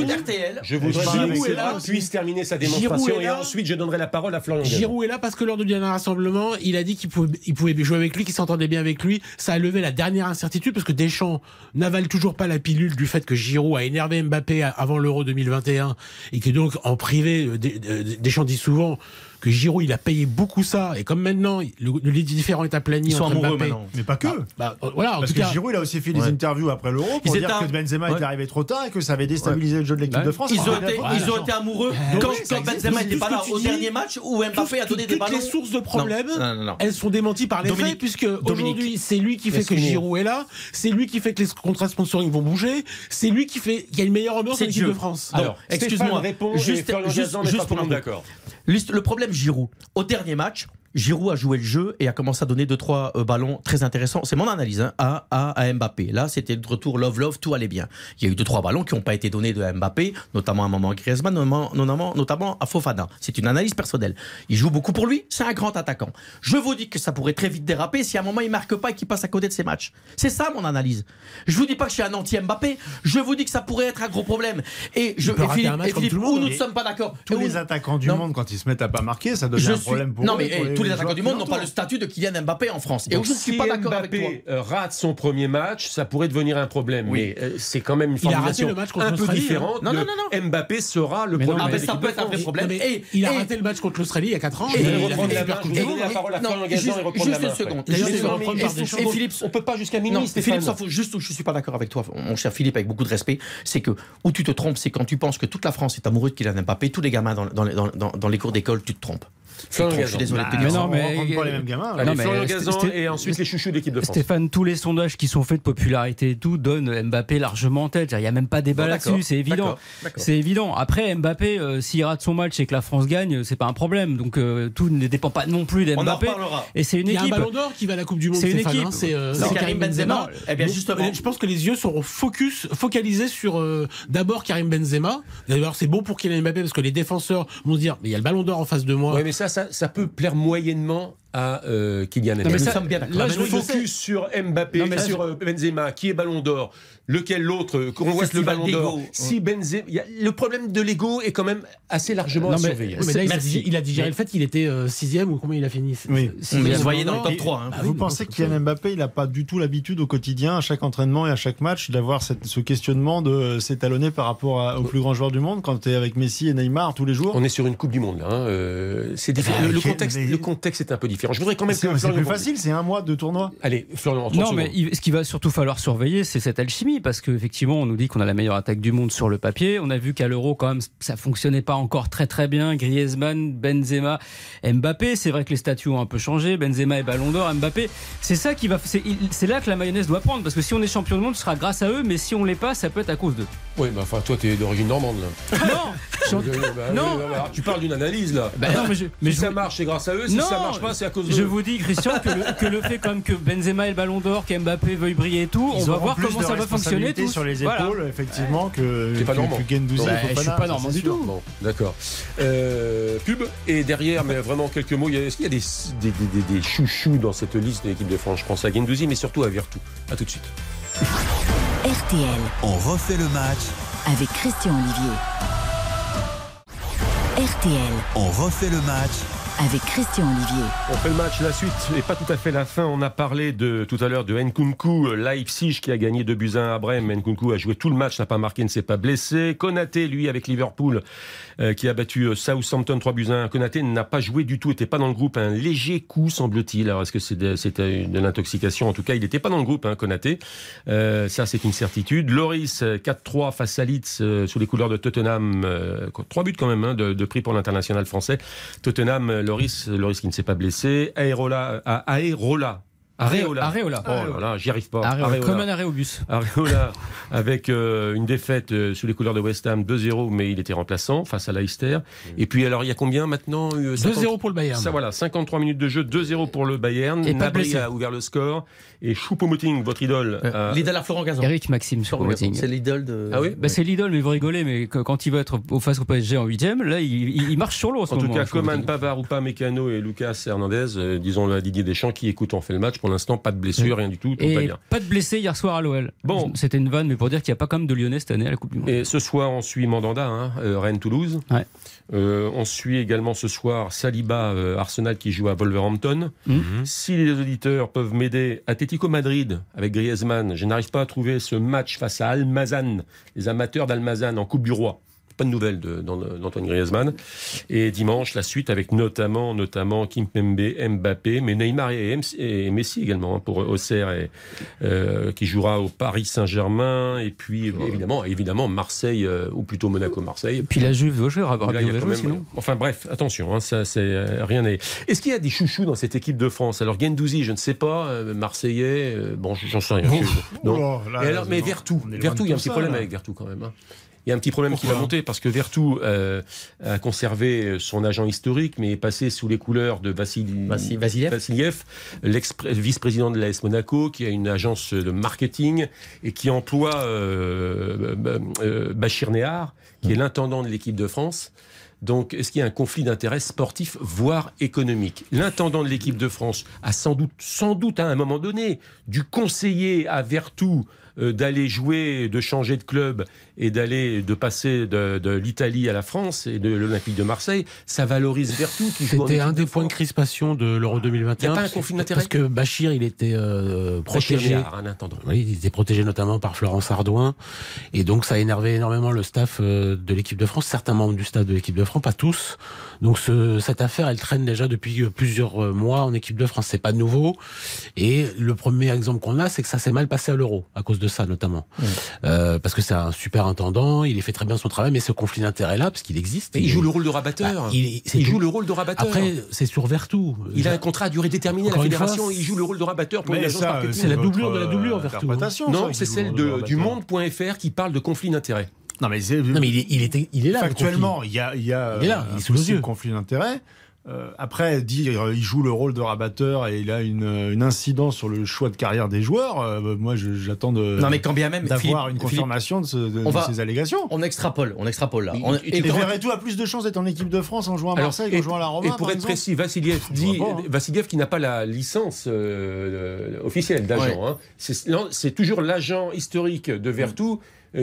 Giroud- Je voudrais Giroud que est Giroud là puisse terminer sa démonstration et ensuite je donnerai la parole à Florian. Giroud est là parce que lors du dernier rassemblement, il a dit qu'il pouvait, il pouvait jouer avec lui, qu'il s'entendait bien avec lui. Ça a levé la dernière incertitude parce que Deschamps n'avale toujours pas la pilule du fait que Giroud a énervé Mbappé avant l'Euro 2021 et que donc en privé, euh, euh, Deschamps dit souvent que Giroud il a payé beaucoup ça et comme maintenant le, le différent est aplani Ils sont entre amoureux Mbappé, maintenant. Mais pas que. bah, euh, voilà, en Parce tout que cas, Giroud, il a aussi fait des interviews après l'Euro pour dire que Benzema ouais. était arrivé trop tard et que ça avait déstabilisé le jeu de l'équipe Ouais. de France. Ils ont été, pas- ils ont été amoureux quand, oui, quand. Benzema n'était pas là au dernier match où Mbappé a donné des toutes ballons. les sources de problèmes, Non, non, non. elles sont démenties par les faits, puisque aujourd'hui, c'est lui qui fait que. Giroud est là, c'est lui qui fait que les contrats sponsoring vont bouger, c'est lui qui fait qu'il y a une meilleure ambiance dans l'équipe de France. Alors, excuse-moi, juste- juste- juste pour d'accord. Le problème Giroud. Au dernier match, Giroud a joué le jeu et a commencé à donner deux trois euh, ballons très intéressants. C'est mon analyse hein, à, à, à Mbappé. Là, c'était le retour love love, tout allait bien. Il y a eu deux trois ballons qui n'ont pas été donnés de Mbappé, notamment à un moment Griezmann, notamment, notamment, à Fofana. C'est une analyse personnelle. Il joue beaucoup pour lui. C'est un grand attaquant. Je vous dis que ça pourrait très vite déraper si à un moment il marque pas et qu'il passe à côté de ses matchs. C'est ça mon analyse. Je vous dis pas que je suis un anti Mbappé. Je vous dis que ça pourrait être un gros problème. Et je et Philippe, et Philippe, où nous ne sommes pas d'accord? Tous les attaquants du Non. monde, quand ils se mettent à pas marquer, ça devient je un suis- problème pour non eux, mais eh, tous les attaquants du monde n'ont pas le statut de Kylian Mbappé en France. Et Donc, je ne suis si pas d'accord avec toi. Mbappé rate son premier match, ça pourrait devenir un problème. Oui. Mais euh, c'est quand même une formulation un peu l'Australie, différente. hein. Non, non, non, Mbappé sera le problème. Ah, ça peut être un vrai problème. Et- il a raté le match contre l'Australie il y a 4 ans. Et- reprendre la main, la parole à Non, Florian Gazan juste- et reprendre juste la main une seconde. Juste une. Philippe, On peut pas jusqu'à minuit, Philippe. Juste où je suis pas d'accord avec toi, mon cher Philippe, avec beaucoup de respect, c'est que où tu te trompes, c'est quand tu penses que toute la France est amoureuse de Kylian Mbappé, tous les gamins dans les cours d'école, tu te trompes. Florian je suis désolé de te Bah, dire mais ça. non, On mais- rencontre pas les mêmes gamins. Allez, Non, mais Florian Gazan et ensuite les chouchous d'équipe de France. Stéphane, tous les sondages qui sont faits de popularité et tout donnent Mbappé largement en tête. Il n'y a même pas débat Bon, là-dessus, c'est évident. C'est évident. Après, Mbappé, euh, s'il rate son match et que la France gagne, c'est pas un problème. Donc euh, tout ne dépend pas non plus On en d'Mbappé. Et c'est une Il y a un équipe. ballon d'or qui va à la Coupe du Monde. C'est une équipe. hein, C'est euh, C'est Karim Benzema. Eh bien, justement. Je pense que les yeux seront focus, focalisés sur euh, d'abord Karim Benzema. D'ailleurs, c'est bon pour Kylian Mbappé parce que les défenseurs vont se dire mais il y a le ballon d'or en face de moi. Ouais, mais ça, ça, ça peut plaire moyennement à euh, Kylian Mbappé. Nous sommes bien d'accord. là, Là, je focus sur Mbappé, Non, mais ça, sur euh, Benzema, qui est Ballon d'Or, lequel l'autre, euh, qu'on voit le Ballon d'Or. d'ego. Si Benzema, il y a- le problème de l'ego est quand même assez largement Non, mais-. Oui, mais là, il a, Merci. digéré, il a digéré le fait qu'il était euh, sixième ou combien il a fini? Oui. Sixième Mais vous voyez dans le top d'Or. 3. hein. Ah Vous oui, pensez que Kylian Mbappé, il n'a pas du tout l'habitude au quotidien, à chaque entraînement et à chaque match, d'avoir ce questionnement de euh, s'étalonner par rapport à- aux plus grands joueurs du monde quand tu es avec Messi et Neymar tous les jours? On est sur une Coupe du Monde là. hein, euh, c'est différent. Ah, le, le quel- contexte, mais- le contexte est un peu différent. Je voudrais quand même C'est que c'est Florian plus facile, c'est un mois de tournoi. Allez, Florian, en 30 Non, mais secondes. ce qu'il va surtout falloir surveiller, c'est cette alchimie, parce qu'effectivement, on nous dit qu'on a la meilleure attaque du monde sur le papier. On a vu qu'à l'Euro, quand même, ça fonctionnait pas encore très très bien. Griezmann, Benzema, Mbappé. C'est vrai que les statuts ont un peu changé. Benzema est Ballon d'Or, Mbappé. C'est ça qui va, c'est là que la mayonnaise doit prendre, parce que si on est champion du monde, ce sera grâce à eux, mais si on l'est pas, ça peut être à cause d'eux. Oui, bah, enfin, toi, t'es d'origine normande là. [LAUGHS] non, Euh, bah, Non. oui, bah, tu parles d'une analyse là. Bah non, mais je, mais si je ça vous- marche, c'est grâce à eux. Si Non. ça marche pas, c'est à cause de Je vous dis, Christian, que le, que le fait comme que Benzema ait le ballon d'or, qu'Mbappé veuille briller et tout, on va voir comment ça va fonctionner. tous. sur les Voilà. épaules, effectivement, que, T'es pas que- normand. que Gendouzi Bah, et je suis pas normand du tout. Bon, d'accord. Euh, pub et derrière, mais vraiment quelques mots. il y a- Est-ce qu'il y a des, des, des- des- des chouchous dans cette liste de l'équipe de France? Je pense à Gendouzi, mais surtout à Virtu. À tout de suite. RTL On refait le match. avec Christian Olivier. RTL On refait le match. Avec Christian Olivier. On fait le match, la suite, et pas tout à fait la fin. On a parlé de, tout à l'heure de Nkunku, euh, Leipzig qui a gagné 2 buts 1 à Brême. Nkunku a joué tout le match, n'a pas marqué, ne s'est pas blessé. Konaté, lui, avec Liverpool, euh, qui a battu euh, Southampton 3 buts 1. Konaté n'a pas joué du tout, était pas dans le groupe. Un léger coup, semble-t-il. Alors, est-ce que c'était de, l'intoxication? En tout cas, il n'était pas dans le groupe, hein, Konaté. Ça, c'est une certitude. Loris, euh, 4-3 face à Leeds, sous les couleurs de Tottenham. Euh, trois buts quand même hein, de, de prix pour l'international français. Tottenham, Loris, Loris qui ne s'est pas blessé. Aerola, euh, Aerola. Areola. Areola. Oh là là, j'y arrive pas. Areola, Areola. Comme un aréobus. Areola, [LAUGHS] avec euh, une défaite euh, sous les couleurs de West Ham, 2-0, mais il était remplaçant face à Leicester. Et puis alors, il y a combien maintenant euh, 50 2-0 pour le Bayern. Ça voilà, 53 minutes de jeu, 2-0 pour le Bayern. Et pas Nabri a ouvert le score. Et Choupo-Moting, votre idole. Euh, a- L'idole à Florent Gazan. Eric Maxime sur Florent Gazan, Moting. C'est l'idole de. Ah oui Bah, c'est l'idole, mais vous rigolez, mais quand il va être au face au PSG en 8 là, il, marche sur l'eau en ce En tout moment. cas, Coman. Pavard, Oupa, Mécano et Lucas Hernandez, euh, disons-le à Didier Deschamps, qui écoute, on fait le match. Pour l'instant, pas de blessure, rien du tout, tout va bien. pas de blessés hier soir à l'OL. Bon. C'était une vanne, mais pour dire qu'il n'y a pas comme de Lyonnais cette année à la Coupe du Monde. Et ce soir, on suit Mandanda, hein, euh, Rennes-Toulouse. Ouais. Euh, on suit également ce soir Saliba, euh, Arsenal qui joue à Wolverhampton. Mhm. Si les auditeurs peuvent m'aider, Atlético Madrid avec Griezmann, je n'arrive pas à trouver ce match face à Almazan, les amateurs d'Almazan en Coupe du Roi. Pas de nouvelles d'Antoine Griezmann. Et dimanche, la suite avec notamment, notamment Kim Pembe, Mbappé, mais Neymar et, Messi également hein, pour Auxerre, et, euh, qui jouera au Paris Saint-Germain. Et puis, évidemment, évidemment Marseille, euh, ou plutôt Monaco-Marseille. Puis la Juve doit jouer, sinon. Enfin bref, attention, hein, ça, c'est euh, rien n'est. Est-ce qu'il y a des chouchous dans cette équipe de France? Alors Gendouzi, je ne sais pas, Marseillais, bon, j'en sais rien. Oh, alors, mais Vertu, Vertu, il y a un petit problème avec Vertu quand même. Hein. Il y a un petit problème qui va monter parce que Vertu euh, a conservé son agent historique, mais est passé sous les couleurs de Vassili... Vassiliev, l'ex-vice-président de l'AS Monaco, qui a une agence de marketing et qui emploie euh, euh, Bachir Nehar, qui est l'intendant de l'équipe de France. Donc, est-ce qu'il y a un conflit d'intérêts sportif, voire économique L'intendant de l'équipe de France a sans doute, sans doute à un moment donné, dû conseiller à Vertu euh, d'aller jouer, de changer de club et d'aller de passer de, l'Italie à la France et de l'Olympique de Marseille, ça valorise Vertu qui C'était un des points de crispation de l'Euro 2021. Il n'y a pas un conflit d'intérêt Parce que Bachir, il était euh, protégé. un intendant. Oui, il était protégé notamment par Florence Ardouin. Et donc ça a énervé énormément le staff euh, de l'équipe de France, certains membres du staff de l'équipe de France, pas tous. Donc ce, cette affaire, elle traîne déjà depuis plusieurs mois en équipe de France. C'est pas nouveau. Et le premier exemple qu'on a, c'est que ça s'est mal passé à l'Euro à cause de ça notamment, euh, parce que c'est un super intendant, il fait très bien son travail, mais ce conflit d'intérêt là, parce qu'il existe. il, joue le rôle de rabatteur. Bah, il, joue le rôle de rabatteur. Après, c'est sur Vertu. Il a un contrat à durée déterminée à la fédération. il joue le rôle de rabatteur pour une agence C'est la doublure de la doublure Vertu. Non, c'est celle de, du Monde.fr qui parle de conflit d'intérêt. Non mais, non, mais il, est, il, est, il est là. Factuellement, il y a, il y a, il est là, il est sous le conflit d'intérêt. Euh, après, dire euh, il joue le rôle de rabatteur et il a une, une incidence sur le choix de carrière des joueurs. Euh, moi, j'attends de non, mais quand bien même d'avoir une confirmation de, ces allégations. On extrapole, on extrapole là. et, et tout a plus de chances d'être en équipe de France en jouant à Marseille qu'en jouant à la Roma. Et pour être précis, Vassiliev dit, hein. Vassiliev qui n'a pas la licence officielle d'agent. Hein. C'est toujours l'agent historique de Vertu. Euh,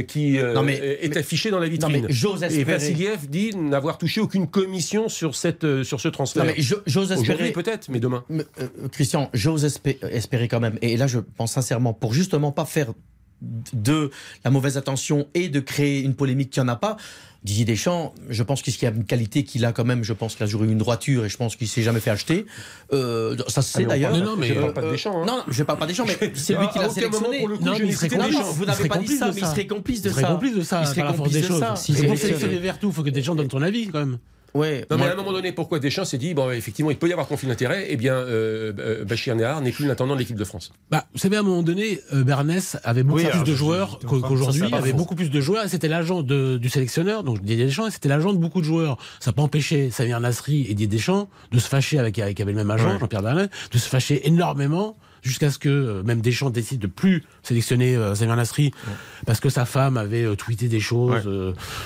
qui euh, est affiché dans la vitrine. et Vassiliev dit n'avoir touché aucune commission sur, cette, euh, sur ce transfert. j'ose espérer. peut-être, mais demain. Christian, j'ose espérer quand même. Et là, je pense sincèrement, pour justement pas faire de la mauvaise attention et de créer une polémique qui n'y en a pas. Didier Deschamps, je pense qu'il y a une qualité qu'il a quand même. Je pense qu'il a toujours eu une droiture et je pense qu'il s'est jamais fait acheter. Euh, ça c'est d'ailleurs. Non, mais je parle pas de Deschamps. Hein. Non, je parle pas de Deschamps, mais c'est lui qui l'a [LAUGHS] sélectionné. non, mais il serait complice. Vous n'avez pas dit ça, mais il serait complice de ça. Il serait complice de ça. Il serait complice de ça. Si c'est sélectionner Vertu, il faut que Deschamps donne son avis quand même. Ouais, non, mais à un moment donné, pourquoi Deschamps s'est dit, bon, effectivement, il peut y avoir conflit d'intérêt, eh bien, euh, euh, Bachir Nehar n'est plus l'intendant de l'équipe de France. Bah, vous savez, à un moment donné, euh, Bernès avait beaucoup plus de joueurs qu'aujourd'hui, il avait beaucoup plus de joueurs, et c'était l'agent du sélectionneur, donc Didier Deschamps, et c'était l'agent de beaucoup de joueurs. Ça n'a pas empêché Samir Nasri et Didier Deschamps de se fâcher avec, avec, avec le même agent, Jean-Pierre Bernès, de se fâcher énormément jusqu'à ce que euh, même Deschamps décide de plus sélectionner euh, Samir Nasri parce que sa femme avait euh, tweeté des choses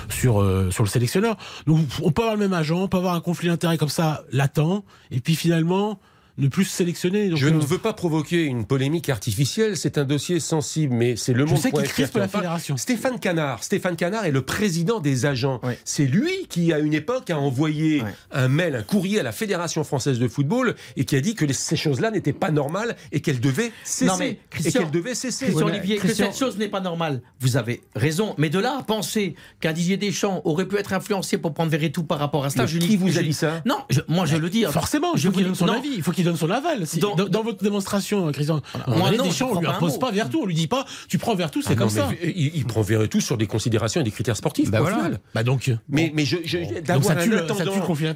sur sur le sélectionneur. Donc on peut avoir le même agent, on peut avoir un conflit d'intérêt comme ça latent et puis finalement ne plus sélectionner. je ne veux pas provoquer une polémique artificielle, c'est un dossier sensible, mais c'est le monde. Je sais qu'il crispe la fédération. Stéphane Canard, Stéphane Canard est le président des agents. C'est lui qui, à une époque, a envoyé un mail, un courrier à la Fédération française de football et qui a dit que ces choses-là n'étaient pas normales et qu'elles devaient cesser. Non mais et qu'elles devaient cesser. Christian Olivier, que cette chose n'est pas normale. Vous avez raison, mais de là à penser qu'un Didier Deschamps aurait pu être influencé pour prendre tout par rapport à cela, je qui vous a dit ça? Non, moi je le dis. Forcément, je veux qu'il donne son avis. Il faut qu'il donne son aval. dans, votre démonstration, Christian, voilà. on, Deschamps, on lui impose pas Vertu, on lui dit pas tu prends Vertu, c'est ah comme ça. Il, prend Vertu sur des considérations et des critères sportifs. Bah voilà. Bah donc. Mais, mais je, d'avoir un intendant. Ça tue le conflit.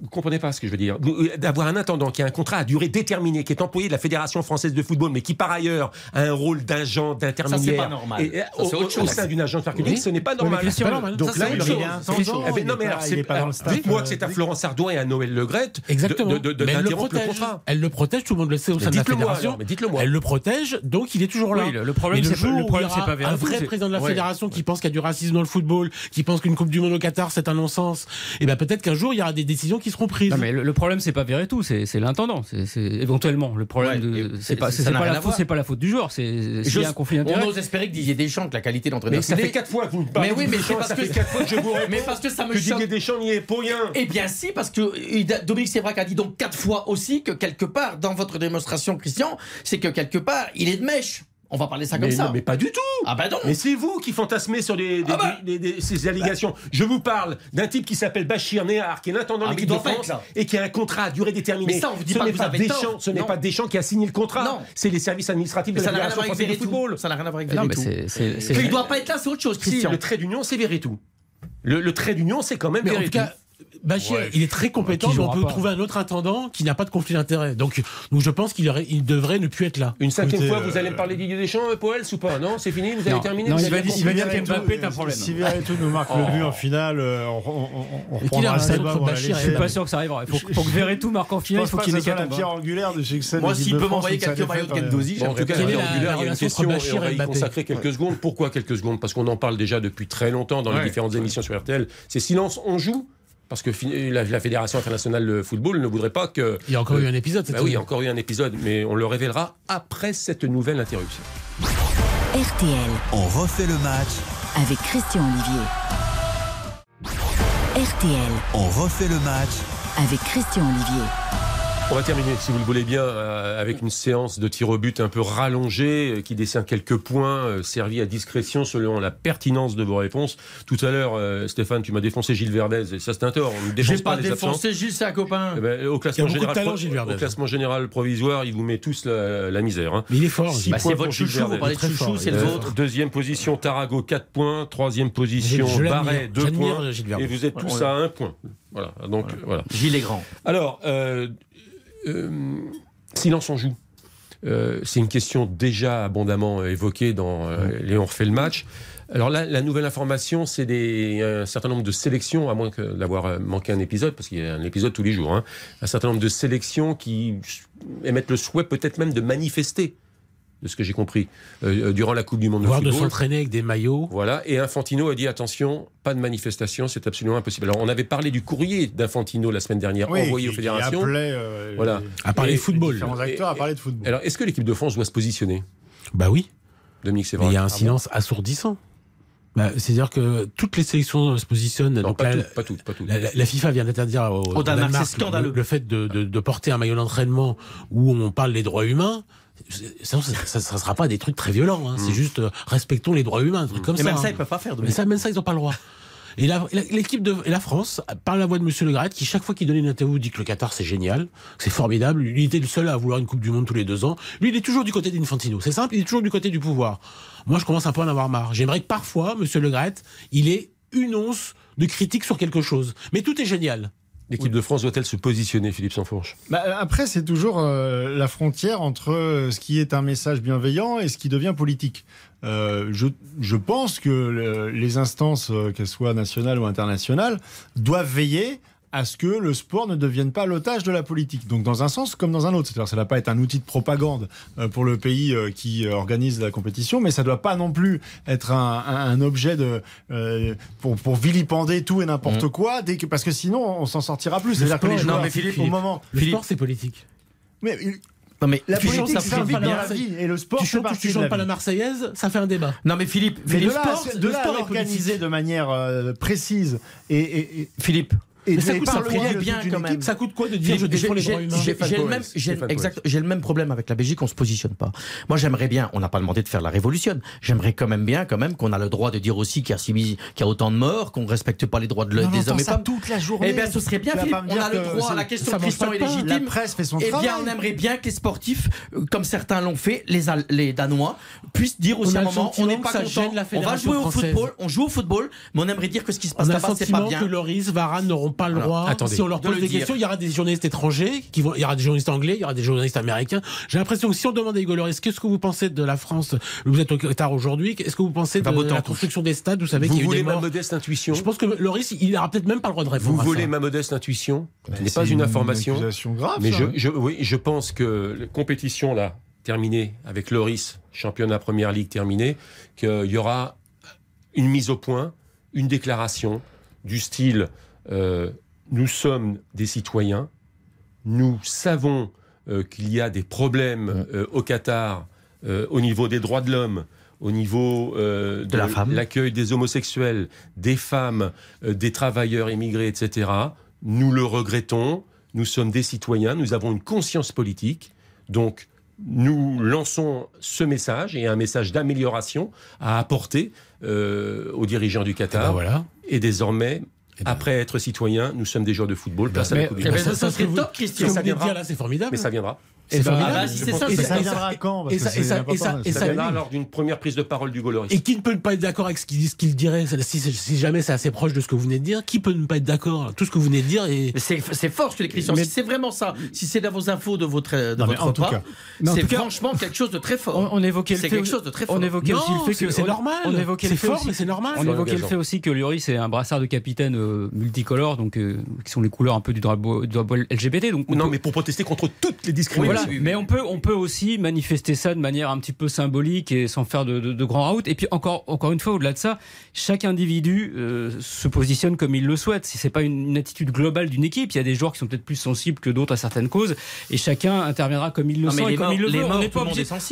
Vous comprenez pas ce que je veux dire euh, D'avoir un intendant qui a un contrat à durée déterminée, qui est employé de la Fédération française de football, mais qui par ailleurs a un rôle d'agent, d'intermédiaire. Ça c'est pas normal. Et, au, sein d'une agence marketing, ce n'est pas normal. Donc là, il. Non mais alors, dites-moi que c'est à Florence Ardouin et à Noël Legrette d'interrompre le contrat. Elle le protège, tout le monde le sait au sein de la fédération. Elle le protège, donc il est toujours là. le problème, c'est pas un vrai président de la fédération qui pense qu'il y a du racisme dans le football, qui pense qu'une Coupe du Monde au Qatar c'est un non-sens. Et ben peut-être qu'un jour il y aura des décisions qui seront prises. mais le, problème c'est pas tout, c'est l'intendant. C'est éventuellement le problème. c'est pas, la faute, c'est pas la faute du joueur. C'est un conflit. On ose espérer que Didier Deschamps, que la qualité d'entraîneur. Ça fait quatre fois que vous me parlez. Mais oui, mais c'est parce que quatre fois que je vous [LAUGHS] Mais parce que ça me Didier Deschamps n'y est pour rien. Eh bien si, parce que Dominique Sévrac a dit donc quatre fois aussi que quelque part dans votre démonstration, Christian, c'est que quelque part, il est de mèche. On va parler ça comme ça. mais pas du tout. Ah bah non. Mais c'est vous qui fantasmez sur des, Ah bah. ces allégations. Je vous parle d'un type qui s'appelle Bachir Nehar, qui est l'intendant Ah, l'équipe il de pas France et qui a un contrat à durée déterminée. Mais ça, on vous dit ce pas que vous avez Deschamps, tort. ce n'est Non. pas Deschamps qui a signé le contrat. Non. C'est les services administratifs Mais de ça la n'a rien à voir Fédération avec française de football. Ça n'a rien à voir avec Non, mais Verretou. Qu'il ne doit pas être là, c'est autre chose, Si, Christian. le trait d'union, c'est Verretou. Le, le trait d'union, c'est quand même Mais en tout cas, Bachir, Ouais. il est très compétent, mais on peut pas. trouver un autre intendant qui n'a pas de conflit d'intérêt. Donc, donc je pense qu'il il devrait ne plus être là. Une cinquième Écoutez, fois, vous euh, allez me parler d'Didier Deschamps, euh, Poels, ou pas Non, c'est fini Vous avez Non. terminé Non, Vous il va il va dire qu'Mbappé est un problème. Si Verretou nous marque le but en finale, euh, on, on, reprendra raison débat Je suis pas sûr que ça arrivera. Il faut, faut que Verretou marque en finale, il faut qu'il ait qu'à pierre angulaire de Moi, s'il de peut m'envoyer quelques maillots de Bon, en tout cas, il y a une question on va y consacrer quelques secondes. Pourquoi quelques secondes? Parce qu'on en parle déjà depuis très longtemps dans les différentes émissions sur RTL. C'est silence, on joue parce que la, la Fédération internationale de football ne voudrait pas que. Il y a encore eu un épisode. cette Bah oui, il y a encore eu un épisode, mais on le révélera après cette nouvelle interruption. RTL On refait le match, avec Christian Olivier. RTL on refait le match avec Christian Olivier. On va terminer, si vous le voulez bien, euh, avec une séance de tir au but un peu rallongée euh, qui dessine quelques points euh, servis à discrétion selon la pertinence de vos réponses. Tout à l'heure, Stéphane, tu m'as défoncé Gilles Verdez et ça c'est un tort. On ne défonce pas, pas les absents. défoncé Gilles, c'est un copain. Eh ben, au, classement général, talent, pro- Gilles Verdez. au classement général provisoire, il vous met tous la, la misère. hein. Mais il est fort. Bah, points c'est pour votre chouchou, vous parlez de chouchou, c'est le vôtre. Deuxième position, Tarago, 4 points. Troisième position, Je Barret, bien. 2 J'admire points. Et vous êtes tous Ouais. à 1 point. Voilà, donc voilà. Gilles est grand. Alors, euh, silence on joue. Euh, c'est une question déjà abondamment euh, évoquée dans euh, les On refait le match. Alors là, la nouvelle information, c'est des, un certain nombre de sélections, à moins que d'avoir euh, manqué un épisode, parce qu'il y a un épisode tous les jours, hein, un certain nombre de sélections qui émettent le souhait peut-être même de manifester, de ce que j'ai compris, euh, euh, durant la Coupe du Monde de Voire de football. s'entraîner avec des maillots. Voilà, et Infantino a dit attention, pas de manifestation, c'est absolument impossible. Alors on avait parlé du courrier d'Infantino la semaine dernière, Oui, envoyé qui- aux qui fédérations. appelait, euh, Voilà. les- À parler de football. différents acteurs à parler de football. Alors est-ce que l'équipe de France doit se positionner? Bah oui. Dominique Mais il y a un silence assourdissant. Bah, C'est-à-dire que toutes les sélections se positionnent. Non, donc pas, la, toutes, pas toutes, pas toutes. la- la- la FIFA vient d'interdire au, Au Danemark, le- scandaleux. Le, fait de, de- de porter un maillot d'entraînement où on parle des droits humains. Ça, ça sera pas des trucs très violents. hein. C'est juste euh, respectons les droits humains, un truc comme Et ça. même hein. ça, ils peuvent pas faire. Mais ça, même ça, ils n'ont pas le droit. Et l'équipe de et la France, par la voix de Monsieur Le Gret, qui chaque fois qu'il donnait une interview dit que le Qatar c'est génial, c'est formidable. Lui, il était le seul à vouloir une Coupe du Monde tous les deux ans. Lui, il est toujours du côté d'Infantino. C'est simple, il est toujours du côté du pouvoir. Moi, je commence un peu à en avoir marre. J'aimerais que parfois, Monsieur Le Gret, il ait une once de critique sur quelque chose. Mais tout est génial. L'équipe de France doit-elle se positionner, Philippe Sansfourche? Bah, après, c'est toujours euh, la frontière entre euh, ce qui est un message bienveillant et ce qui devient politique. Euh, je, je pense que le- les instances, euh, qu'elles soient nationales ou internationales, doivent veiller à ce que le sport ne devienne pas l'otage de la politique. Donc dans un sens comme dans un autre. C'est-à-dire ça ne doit pas être un outil de propagande euh, pour le pays euh, qui euh, organise la compétition, mais ça ne doit pas non plus être un, objet de, euh, pour, pour vilipender tout et n'importe quoi, dès que, parce que sinon on s'en sortira plus. C'est-à-dire que les sport- joueurs, non, mais Philippe, au moment... Le Philippe. sport, c'est politique. Mais Non mais la Philippe, politique, ça fait bien. la vie, et le sport tu chantes tu de chantes la pas la. Marseillaise, ça fait un débat. Non mais Philippe, Mais de Philippe, là, sport, de le là à sport politique. de manière euh, précise et, et, et, Philippe, et Mais ça coûte ça de bien quand même. Ça coûte quoi de dire je défends les j'ai- droits humains j'ai- le même, problème avec la Belgique, on se positionne pas. Moi, j'aimerais bien, on n'a pas demandé de faire la révolution. J'aimerais quand même bien, quand même, qu'on a le droit de dire aussi qu'il y qu'il y a autant de morts, qu'on respecte pas les droits de, On des hommes et femmes. toute la journée. Eh bien, ce serait bien, Philippe. On a le droit la question Christian est légitime. La presse fait son Eh travail. bien, on aimerait bien que les sportifs, euh, comme certains l'ont fait, les, les Danois, puissent dire aussi à un moment, on n'est pas content. On va jouer au football, on joue au football, mais on aimerait dire que ce qui se passe là-bas, c'est pas bien. que Loris, Varane n'auront pas le droit. Attendez. Si on leur De pose des dire. questions, il y aura des journalistes étrangers, qui vont, il y aura des journalistes anglais, il y aura des journalistes américains. J'ai l'impression que si on demande à Hugo Loris, qu'est-ce que vous pensez de la France? Vous êtes au Qatar aujourd'hui. Qu'est-ce que vous pensez de en la construction des stades? Vous savez Vous qu'il y a eu voulez des ma modeste intuition? Je pense que Loris, il n'aura peut-être même pas le droit de répondre. Vous ça. ma modeste intuition? Ce n'est pas une information. accusation grave. Mais ça, je, hein. je- oui, je pense que la compétition, là, terminée avec Loris, championnat Première Ligue terminé, qu'il y aura une mise au point, une déclaration du style euh, nous sommes des citoyens, nous savons euh, qu'il y a des problèmes euh, au Qatar au niveau des droits de l'homme, au niveau De la l'accueil des homosexuels, des femmes, des travailleurs immigrés, etc. Nous le regrettons. Nous sommes des citoyens. Nous avons une conscience politique. Donc, nous lançons ce message et un message d'amélioration à apporter euh, aux dirigeants du Qatar. Et, ben voilà. et désormais, ben après être citoyen, nous sommes des joueurs de football. Ben, mais, mais, ça, ça, serait top, Christian. Ça viendra. Là, c'est formidable. Mais ça viendra. C'est formidable. c'est ça, ça, viendra quand Et ça, et ça, et ça, viendra lors d'une première prise de parole du Gauloris. Et qui ne peut pas être d'accord avec ce qu'il dirait si, si, jamais c'est assez proche de ce que vous venez de dire Qui peut ne pas être d'accord Tout ce que vous venez de dire et c'est fort, je te Christian. Si c'est vraiment ça, si c'est dans vos infos de votre de votre repas, c'est franchement quelque chose de très fort. On évoquait c'est quelque chose de très fort. On évoquait aussi le fait que c'est normal. On évoquait le fait fort, mais c'est normal. On évoquait le fait aussi que Lloris c'est un brassard de capitaine multicolore, donc qui sont les couleurs un peu du drapeau LGBT. Donc non, mais pour protester contre toutes les discriminations mais on peut, on peut aussi manifester ça de manière un petit peu symbolique et sans faire de, de, de grands out. Et puis encore, encore une fois, au-delà de ça, chaque individu se positionne comme il le souhaite. Si c'est pas une, attitude globale d'une équipe, il y a des joueurs qui sont peut-être plus sensibles que d'autres à certaines causes, et chacun interviendra comme il le non, sent et comme il le veut. Morts,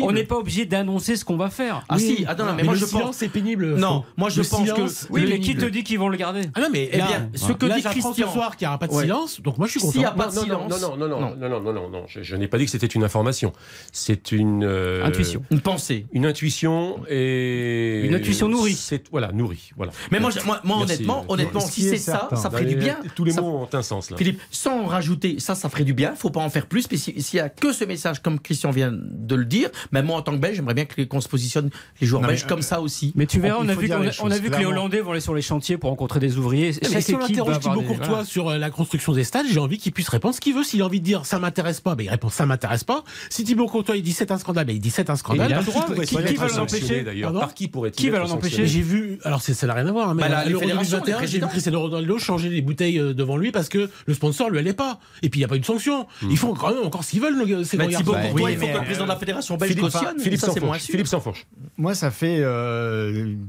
on n'est pas, obligé, d'annoncer ce qu'on va faire. Ah si, ah, non, non, mais, mais, moi le je silence pense c'est pénible. Non, moi je pense que oui, mais qui te dit qu'ils vont le garder Ah non, mais eh bien, ce que dit Christian ce soir, qu'il n'y aura pas de silence, donc moi je suis content. S'il non, non, non, non, non, non, non, je n'ai pas dit c'était une information. C'est une euh, intuition, une pensée, une intuition et une intuition nourrie. C'est voilà nourrie, voilà. Mais moi, moi, moi honnêtement, honnêtement, si c'est ça, ça ferait du bien. Tous les ça, mots ont un sens là. Philippe, sans rajouter, ça, ça ferait du bien. Faut pas en faire plus. Mais s'il y a que ce message, comme Christian vient de le dire, même moi en tant que Belge, j'aimerais bien qu'on se positionne les joueurs belges comme ça aussi. Mais tu verras, on, a vu, on, a vu que les Hollandais vont aller sur les chantiers pour rencontrer des ouvriers. Mais si on interroge Thibaut Courtois sur la construction des stades, j'ai envie qu'il puisse répondre ce qu'il veut. S'il a envie de dire ça m'intéresse pas, il répond ça m'intéresse pas. Si Thibaut Courtois il dit c'est un scandale, ben il dit c'est un scandale. Qui, qui va l'empêcher d'ailleurs Par qui pourrait-il Qui va l'empêcher J'ai vu, alors ça n'a rien à voir, mais à l'Euro 2021, j'ai vu Cristiano Ronaldo changer les bouteilles devant lui parce que le sponsor lui allait pas. Et puis il n'y a pas eu de sanction. Ils font quand même encore ce qu'ils veulent, ces bah, Thibaut Courtois, il faut que le président de la fédération belge cautionne. Philippe Sanfourche. Moi, ça fait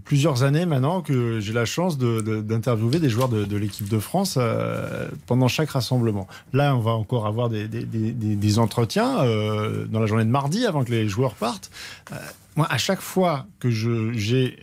plusieurs années maintenant que j'ai la chance d'interviewer des joueurs de l'équipe de France pendant chaque rassemblement. Là, on va encore avoir des entretiens dans la journée de mardi avant que les joueurs partent. moi, à chaque fois que j'ai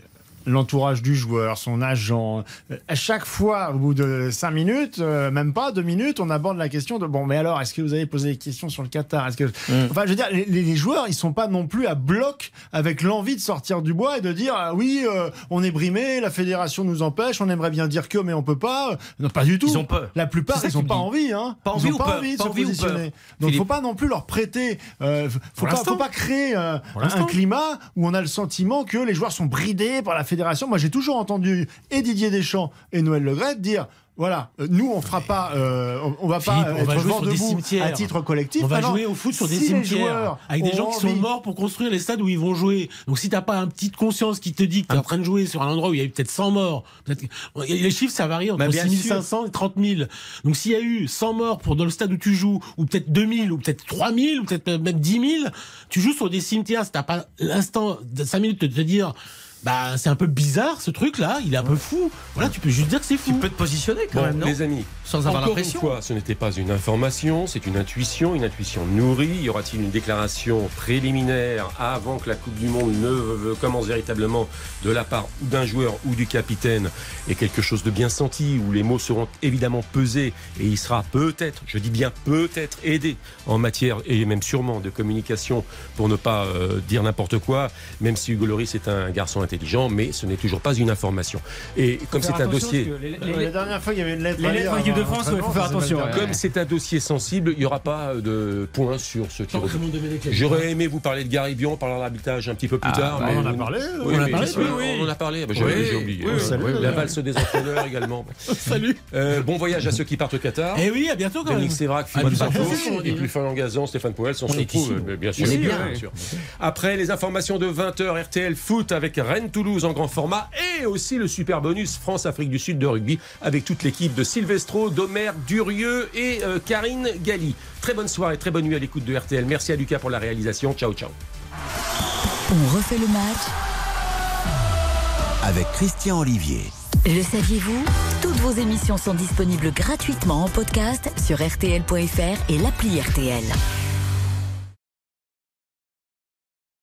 l'entourage du joueur, son agent. Euh, à chaque fois, au bout de cinq minutes, euh, même pas deux minutes, on aborde la question de bon, mais alors, est-ce que vous avez posé des questions sur le Qatar? Est-ce que, mm. enfin, je veux dire, les, les, joueurs, ils sont pas non plus à bloc avec l'envie de sortir du bois et de dire ah, oui, euh, on est brimé, la fédération nous empêche, on aimerait bien dire que, mais on peut pas. Non, pas du tout. Ils ont peur. La plupart, ils ont pas envie, hein. Pas envie ils ont pas envie de se positionner. Donc, il faut pas non plus leur prêter. Euh, faut pas, faut pas créer un climat où on a le sentiment que les joueurs sont bridés par la fédération. Moi, j'ai toujours entendu et Didier Deschamps et Noël Legret dire voilà, euh, nous on fera pas, euh, on, va pas on va jouer sur des cimetières à titre collectif. On va jouer au foot sur des cimetières avec des gens qui sont morts pour construire les stades où ils vont jouer. Donc si t'as pas un petite conscience qui te dit que tu es en train de jouer sur un endroit où il y a eu peut-être 100 morts, les chiffres ça varie entre 6500 et 30 000. Donc s'il y a eu 100 morts pour dans le stade où tu joues, ou peut-être 2000, ou peut-être 3000, ou peut-être même 10 000, tu joues sur des cimetières. Si t'as pas l'instant de 5 minutes de te dire bah c'est un peu bizarre ce truc là, il est un peu fou. Voilà, tu peux juste dire que c'est fou. Tu peux te positionner quand bon, même, non? Les amis, sans avoir encore l'impression. Une fois, ce n'était pas une information, c'est une intuition, une intuition nourrie. Y aura-t-il une déclaration préliminaire avant que la Coupe du Monde ne commence véritablement de la part d'un joueur ou du capitaine et quelque chose de bien senti où les mots seront évidemment pesés et il sera peut-être, je dis bien peut-être aidé en matière et même sûrement de communication pour ne pas euh, dire n'importe quoi, même si Hugo Loris est un garçon intelligent mais ce n'est toujours pas une information. Et comme c'est un dossier. Les, les, la dernière fois, il y avait une lettre. De France, il faut faire attention. Comme c'est un dossier sensible, il n'y aura pas de point sur ce tir. J'aurais aimé vous parler de Garibion, on parlera de l'arbitrage un petit peu plus ah, tard. Bah, mais on en a parlé. Oui, on, a parlé oui, on en a parlé. Bah, J'ai oublié. La valse des entraîneurs également. [LAUGHS] Salut. Euh, bon voyage à ceux qui partent au Qatar. Et oui, à bientôt quand même. Dominique Sévrac, Philippe Santos, et puis Fernand Gazan, Stéphane Poel, on se retrouve. Bien sûr. Après les informations de 20h, RTL Foot avec Rennes-Toulouse en grand format et aussi le super bonus France-Afrique du Sud de rugby avec toute l'équipe de Silvestro, Domer, Durieux et euh, Karine Galli. Très bonne soirée, très bonne nuit à l'écoute de RTL. Merci à Lucas pour la réalisation. Ciao, ciao. On refait le match avec Christian Olivier. Le saviez-vous? Toutes vos émissions sont disponibles gratuitement en podcast sur rtl.fr et l'appli RTL.